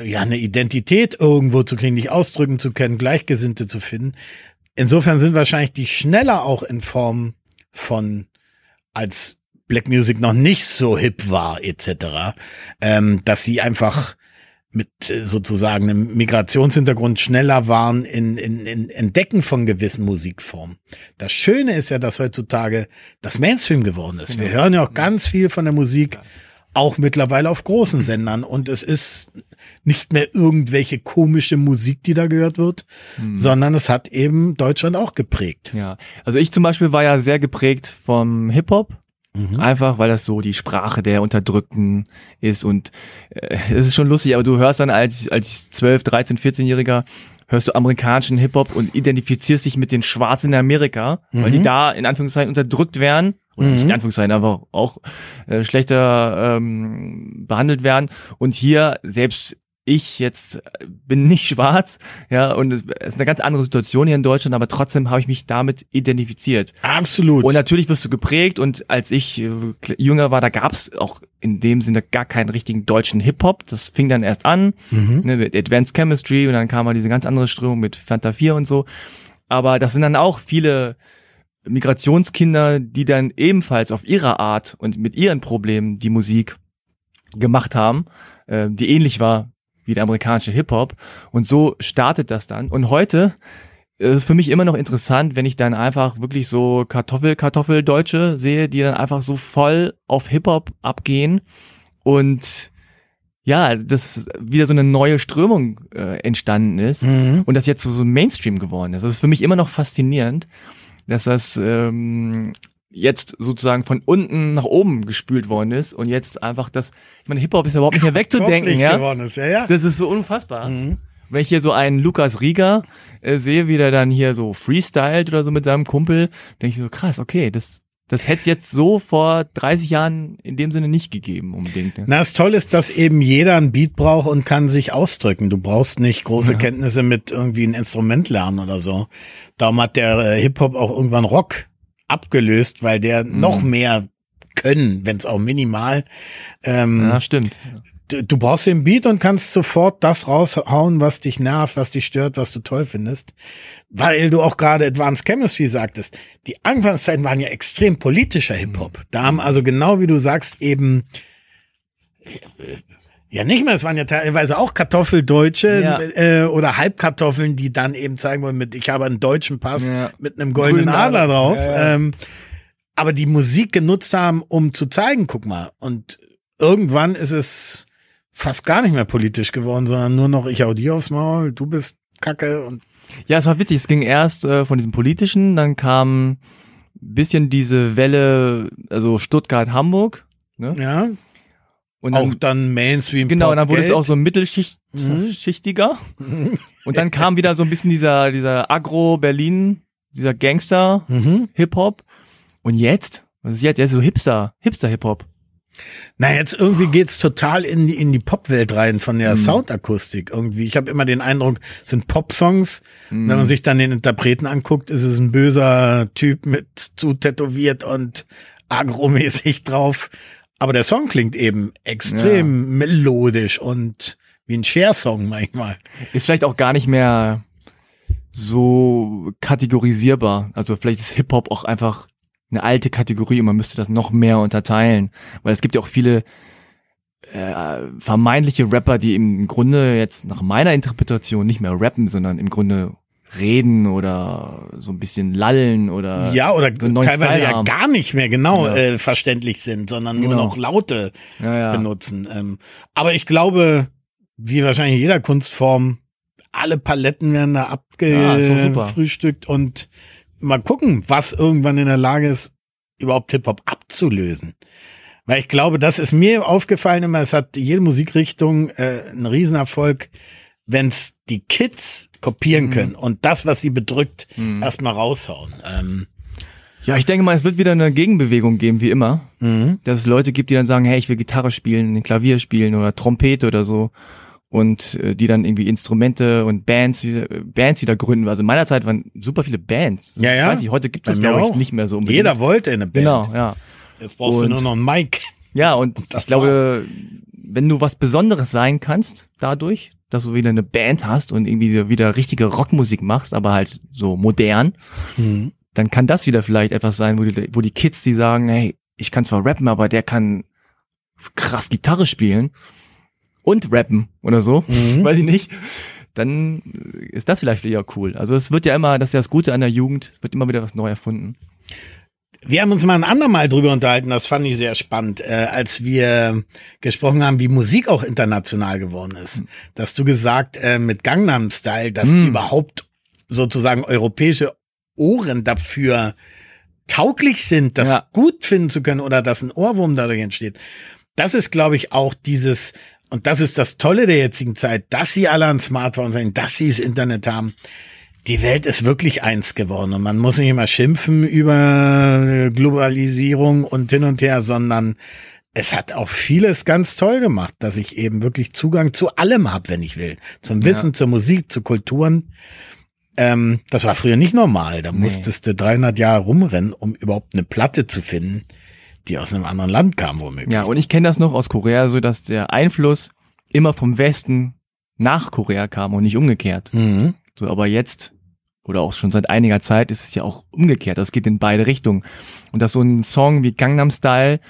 ja, eine Identität irgendwo zu kriegen, dich ausdrücken zu können, Gleichgesinnte zu finden. Insofern sind wahrscheinlich die schneller auch in Form von als Black Music noch nicht so hip war, etc., ähm, dass sie einfach mit äh, sozusagen einem Migrationshintergrund schneller waren in, in, in Entdecken von gewissen Musikformen. Das Schöne ist ja, dass heutzutage das Mainstream geworden ist. Wir genau. hören ja auch ganz viel von der Musik, auch mittlerweile auf großen Sendern und es ist nicht mehr irgendwelche komische Musik, die da gehört wird, mhm. sondern es hat eben Deutschland auch geprägt. Ja, also ich zum Beispiel war ja sehr geprägt vom Hip-Hop. Mhm. Einfach, weil das so die Sprache der Unterdrückten ist und äh, es ist schon lustig, aber du hörst dann als, als 12, 13, 14-Jähriger, hörst du amerikanischen Hip-Hop und identifizierst dich mit den Schwarzen in Amerika, mhm. weil die mhm. da in Anführungszeichen unterdrückt werden oder mhm. nicht in mhm. Anführungszeichen, aber auch äh, schlechter ähm, behandelt werden. Und hier selbst ich jetzt äh, bin nicht schwarz, ja, und es ist eine ganz andere Situation hier in Deutschland, aber trotzdem habe ich mich damit identifiziert. Absolut. Und natürlich wirst du geprägt und als ich äh, jünger war, da gab es auch in dem Sinne gar keinen richtigen deutschen Hip-Hop. Das fing dann erst an, mhm. ne, mit Advanced Chemistry und dann kam mal diese ganz andere Strömung mit Fanta 4 und so. Aber das sind dann auch viele Migrationskinder, die dann ebenfalls auf ihre Art und mit ihren Problemen die Musik gemacht haben, äh, die ähnlich war wie der amerikanische Hip-Hop. Und so startet das dann. Und heute ist es für mich immer noch interessant, wenn ich dann einfach wirklich so Kartoffel, Kartoffeldeutsche sehe, die dann einfach so voll auf Hip-Hop abgehen und ja, dass wieder so eine neue Strömung äh, entstanden ist mhm. und das jetzt so, so Mainstream geworden ist. Das ist für mich immer noch faszinierend, dass das ähm, jetzt sozusagen von unten nach oben gespült worden ist und jetzt einfach das, ich meine, Hip-Hop ist ja überhaupt nicht mehr wegzudenken, ja? Ist, ja, ja. Das ist so unfassbar. Mhm. Wenn ich hier so einen Lukas Rieger äh, sehe, wie der dann hier so freestylt oder so mit seinem Kumpel, denke ich so, krass, okay, das, das hätte es jetzt so vor 30 Jahren in dem Sinne nicht gegeben, unbedingt. Ne? Na, das Tolle ist, dass eben jeder ein Beat braucht und kann sich ausdrücken. Du brauchst nicht große ja. Kenntnisse mit irgendwie ein Instrument lernen oder so. Darum hat der äh, Hip-Hop auch irgendwann Rock abgelöst, weil der mhm. noch mehr können, wenn es auch minimal. Ähm, ja, stimmt. Du, brauchst den Beat und kannst sofort das raushauen, was dich nervt, was dich stört, was du toll findest. Weil du auch gerade Advanced Chemistry sagtest. Die Anfangszeiten waren ja extrem politischer Hip-Hop. Da haben also genau wie du sagst eben ja, nicht mehr. Es waren ja teilweise auch Kartoffeldeutsche ja. äh, oder Halbkartoffeln, die dann eben zeigen wollen, mit ich habe einen deutschen Pass ja. mit einem goldenen Grün Adler drauf. Ja, ähm, aber die Musik genutzt haben, um zu zeigen, guck mal. Und irgendwann ist es fast gar nicht mehr politisch geworden, sondern nur noch ich hau dir aufs Maul, du bist Kacke und ja, es war witzig. Es ging erst äh, von diesem politischen, dann kam bisschen diese Welle, also Stuttgart, Hamburg. Ne? Ja. Und dann, auch dann Mainstream. Genau, und dann wurde es auch so mittelschichtiger. Mhm. Und dann kam wieder so ein bisschen dieser, dieser Agro-Berlin, dieser Gangster, mhm. Hip-Hop. Und jetzt? Was ist jetzt? Jetzt so Hipster, Hipster-Hip-Hop. Na, jetzt irgendwie geht's total in die, in die Popwelt rein von der mhm. Soundakustik irgendwie. Ich habe immer den Eindruck, es sind Popsongs. Mhm. Wenn man sich dann den Interpreten anguckt, ist es ein böser Typ mit zu tätowiert und agromäßig drauf. Aber der Song klingt eben extrem ja. melodisch und wie ein Share-Song manchmal. Ist vielleicht auch gar nicht mehr so kategorisierbar. Also vielleicht ist Hip-Hop auch einfach eine alte Kategorie und man müsste das noch mehr unterteilen. Weil es gibt ja auch viele äh, vermeintliche Rapper, die im Grunde jetzt nach meiner Interpretation nicht mehr rappen, sondern im Grunde reden oder so ein bisschen lallen oder ja oder teilweise Style ja haben. gar nicht mehr genau ja. äh, verständlich sind, sondern genau. nur noch Laute ja, ja. benutzen. Ähm, aber ich glaube, wie wahrscheinlich jeder Kunstform, alle Paletten werden da abgefrühstückt und mal gucken, was irgendwann in der Lage ist, überhaupt Hip Hop abzulösen. Weil ich glaube, das ist mir aufgefallen immer, es hat jede Musikrichtung äh, einen Riesenerfolg wenn es die Kids kopieren mhm. können und das, was sie bedrückt, mhm. erstmal raushauen. Ähm, Ja, ich denke mal, es wird wieder eine Gegenbewegung geben, wie immer. Mhm. Dass es Leute gibt, die dann sagen, hey, ich will Gitarre spielen, Klavier spielen oder Trompete oder so. Und äh, die dann irgendwie Instrumente und Bands, wieder- äh, Bands wieder gründen. Also in meiner Zeit waren super viele Bands. Ja, ja. Weiß ich, heute gibt es, glaube ich, auch. nicht mehr so unbedingt. Jeder wollte eine Band. Genau, ja. Jetzt brauchst du Und- nur noch einen Mic. Ja, und Das ich glaube, wenn du was Besonderes sein kannst dadurch, dass du wieder eine Band hast und irgendwie wieder richtige Rockmusik machst, aber halt so modern, Mhm. dann kann das wieder vielleicht etwas sein, wo die, wo die Kids, die sagen, hey, ich kann zwar rappen, aber der kann krass Gitarre spielen und rappen oder so, Mhm. weiß ich nicht, dann ist das vielleicht wieder cool. Also es wird ja immer, das ist ja das Gute an der Jugend, es wird immer wieder was neu erfunden. Wir haben uns mal ein andermal drüber unterhalten, das fand ich sehr spannend, äh, als wir gesprochen haben, wie Musik auch international geworden ist. Dass du gesagt, äh, mit Gangnam Style, dass Hm. überhaupt sozusagen europäische Ohren dafür tauglich sind, das Ja. gut finden zu können oder dass ein Ohrwurm dadurch entsteht. Das ist, glaube ich, auch dieses, und das ist das Tolle der jetzigen Zeit, dass sie alle an Smartphones sind, dass sie das Internet haben. Die Welt ist wirklich eins geworden und man muss nicht immer schimpfen über Globalisierung und hin und her, sondern es hat auch vieles ganz toll gemacht, dass ich eben wirklich Zugang zu allem habe, wenn ich will. Zum Wissen, zur Musik, zu Kulturen. Ähm, das war früher nicht normal. Da Nee. musstest du 300 Jahre rumrennen, um überhaupt eine Platte zu finden, die aus einem anderen Land kam, womöglich. Ja, und ich kenne das noch aus Korea, so dass der Einfluss immer vom Westen nach Korea kam und nicht umgekehrt. Mhm. So, aber jetzt oder auch schon seit einiger Zeit ist es ja auch umgekehrt. Das geht in beide Richtungen. Und dass so ein Song wie Gangnam Style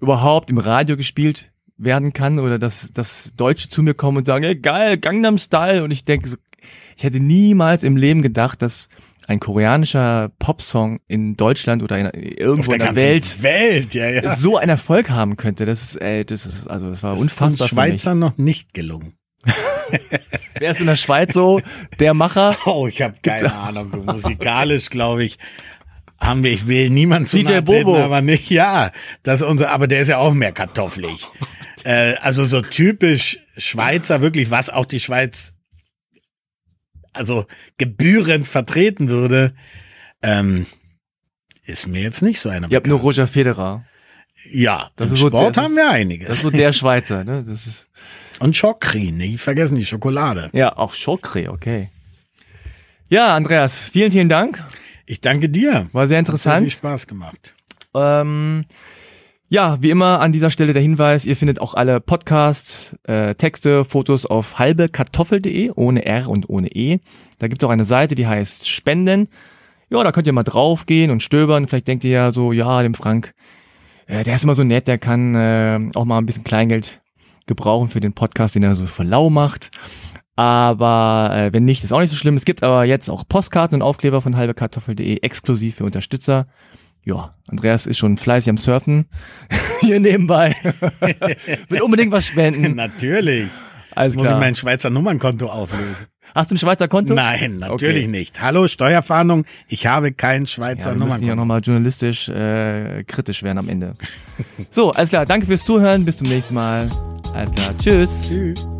überhaupt im Radio gespielt werden kann oder dass, dass Deutsche zu mir kommen und sagen, hey, geil, Gangnam Style. Und ich denke so, ich hätte niemals im Leben gedacht, dass ein koreanischer Popsong in Deutschland oder in, Auf irgendwo der in der Welt Welt, ja, ja. so einen Erfolg haben könnte. Das ist, ey, das ist, also das war Das ist uns unfassbar mich. Schweizer noch nicht gelungen. Wer ist in der Schweiz so der Macher? Oh, ich habe keine Ahnung. Musikalisch, glaube ich, haben wir, ich will niemand zu DJ nahe treten, Bobo. aber nicht, ja. Das ist unser, aber der ist ja auch mehr kartoffelig. äh, also so typisch Schweizer, wirklich, was auch die Schweiz also gebührend vertreten würde, ähm, ist mir jetzt nicht so einer. Ihr habt nur. Roger Federer. ja, Das im ist so- Sport das haben ist- wir einiges. Das ist so der Schweizer, ne? Das ist, Und Chocri, nicht vergessen die Schokolade. ja, auch Chocre, okay. Ja, Andreas, vielen, vielen Dank. Ich danke dir. War sehr Hat sehr viel interessant. Spaß gemacht. Ähm, ja, wie immer an dieser Stelle der Hinweis, ihr findet auch alle Podcasts, äh, Texte, Fotos auf halbekartoffel.de, ohne R und ohne E. Da gibt es auch eine Seite, die heißt Spenden. Ja, da könnt ihr mal draufgehen und stöbern. Vielleicht denkt ihr ja so, ja, dem Frank, äh, der ist immer so nett, der kann äh, auch mal ein bisschen Kleingeld gebrauchen für den Podcast, den er so für lau macht. Aber äh, wenn nicht, ist auch nicht so schlimm. Es gibt aber jetzt auch Postkarten und Aufkleber von halbekartoffel.de exklusiv für Unterstützer. Ja, Andreas ist schon fleißig am Surfen hier nebenbei. Will unbedingt was spenden. Natürlich. Alles Muss ich mein Schweizer Nummernkonto auflösen? Hast du ein Schweizer Konto? Nein, natürlich Okay. nicht. Hallo, Steuerfahndung. Ich habe kein Ja, Schweizer wir müssen ja Nummernkonto. nochmal journalistisch äh, kritisch werden am Ende. So, alles klar. Danke fürs Zuhören. Bis zum nächsten Mal. Alles klar. Tschüss. Tschüss.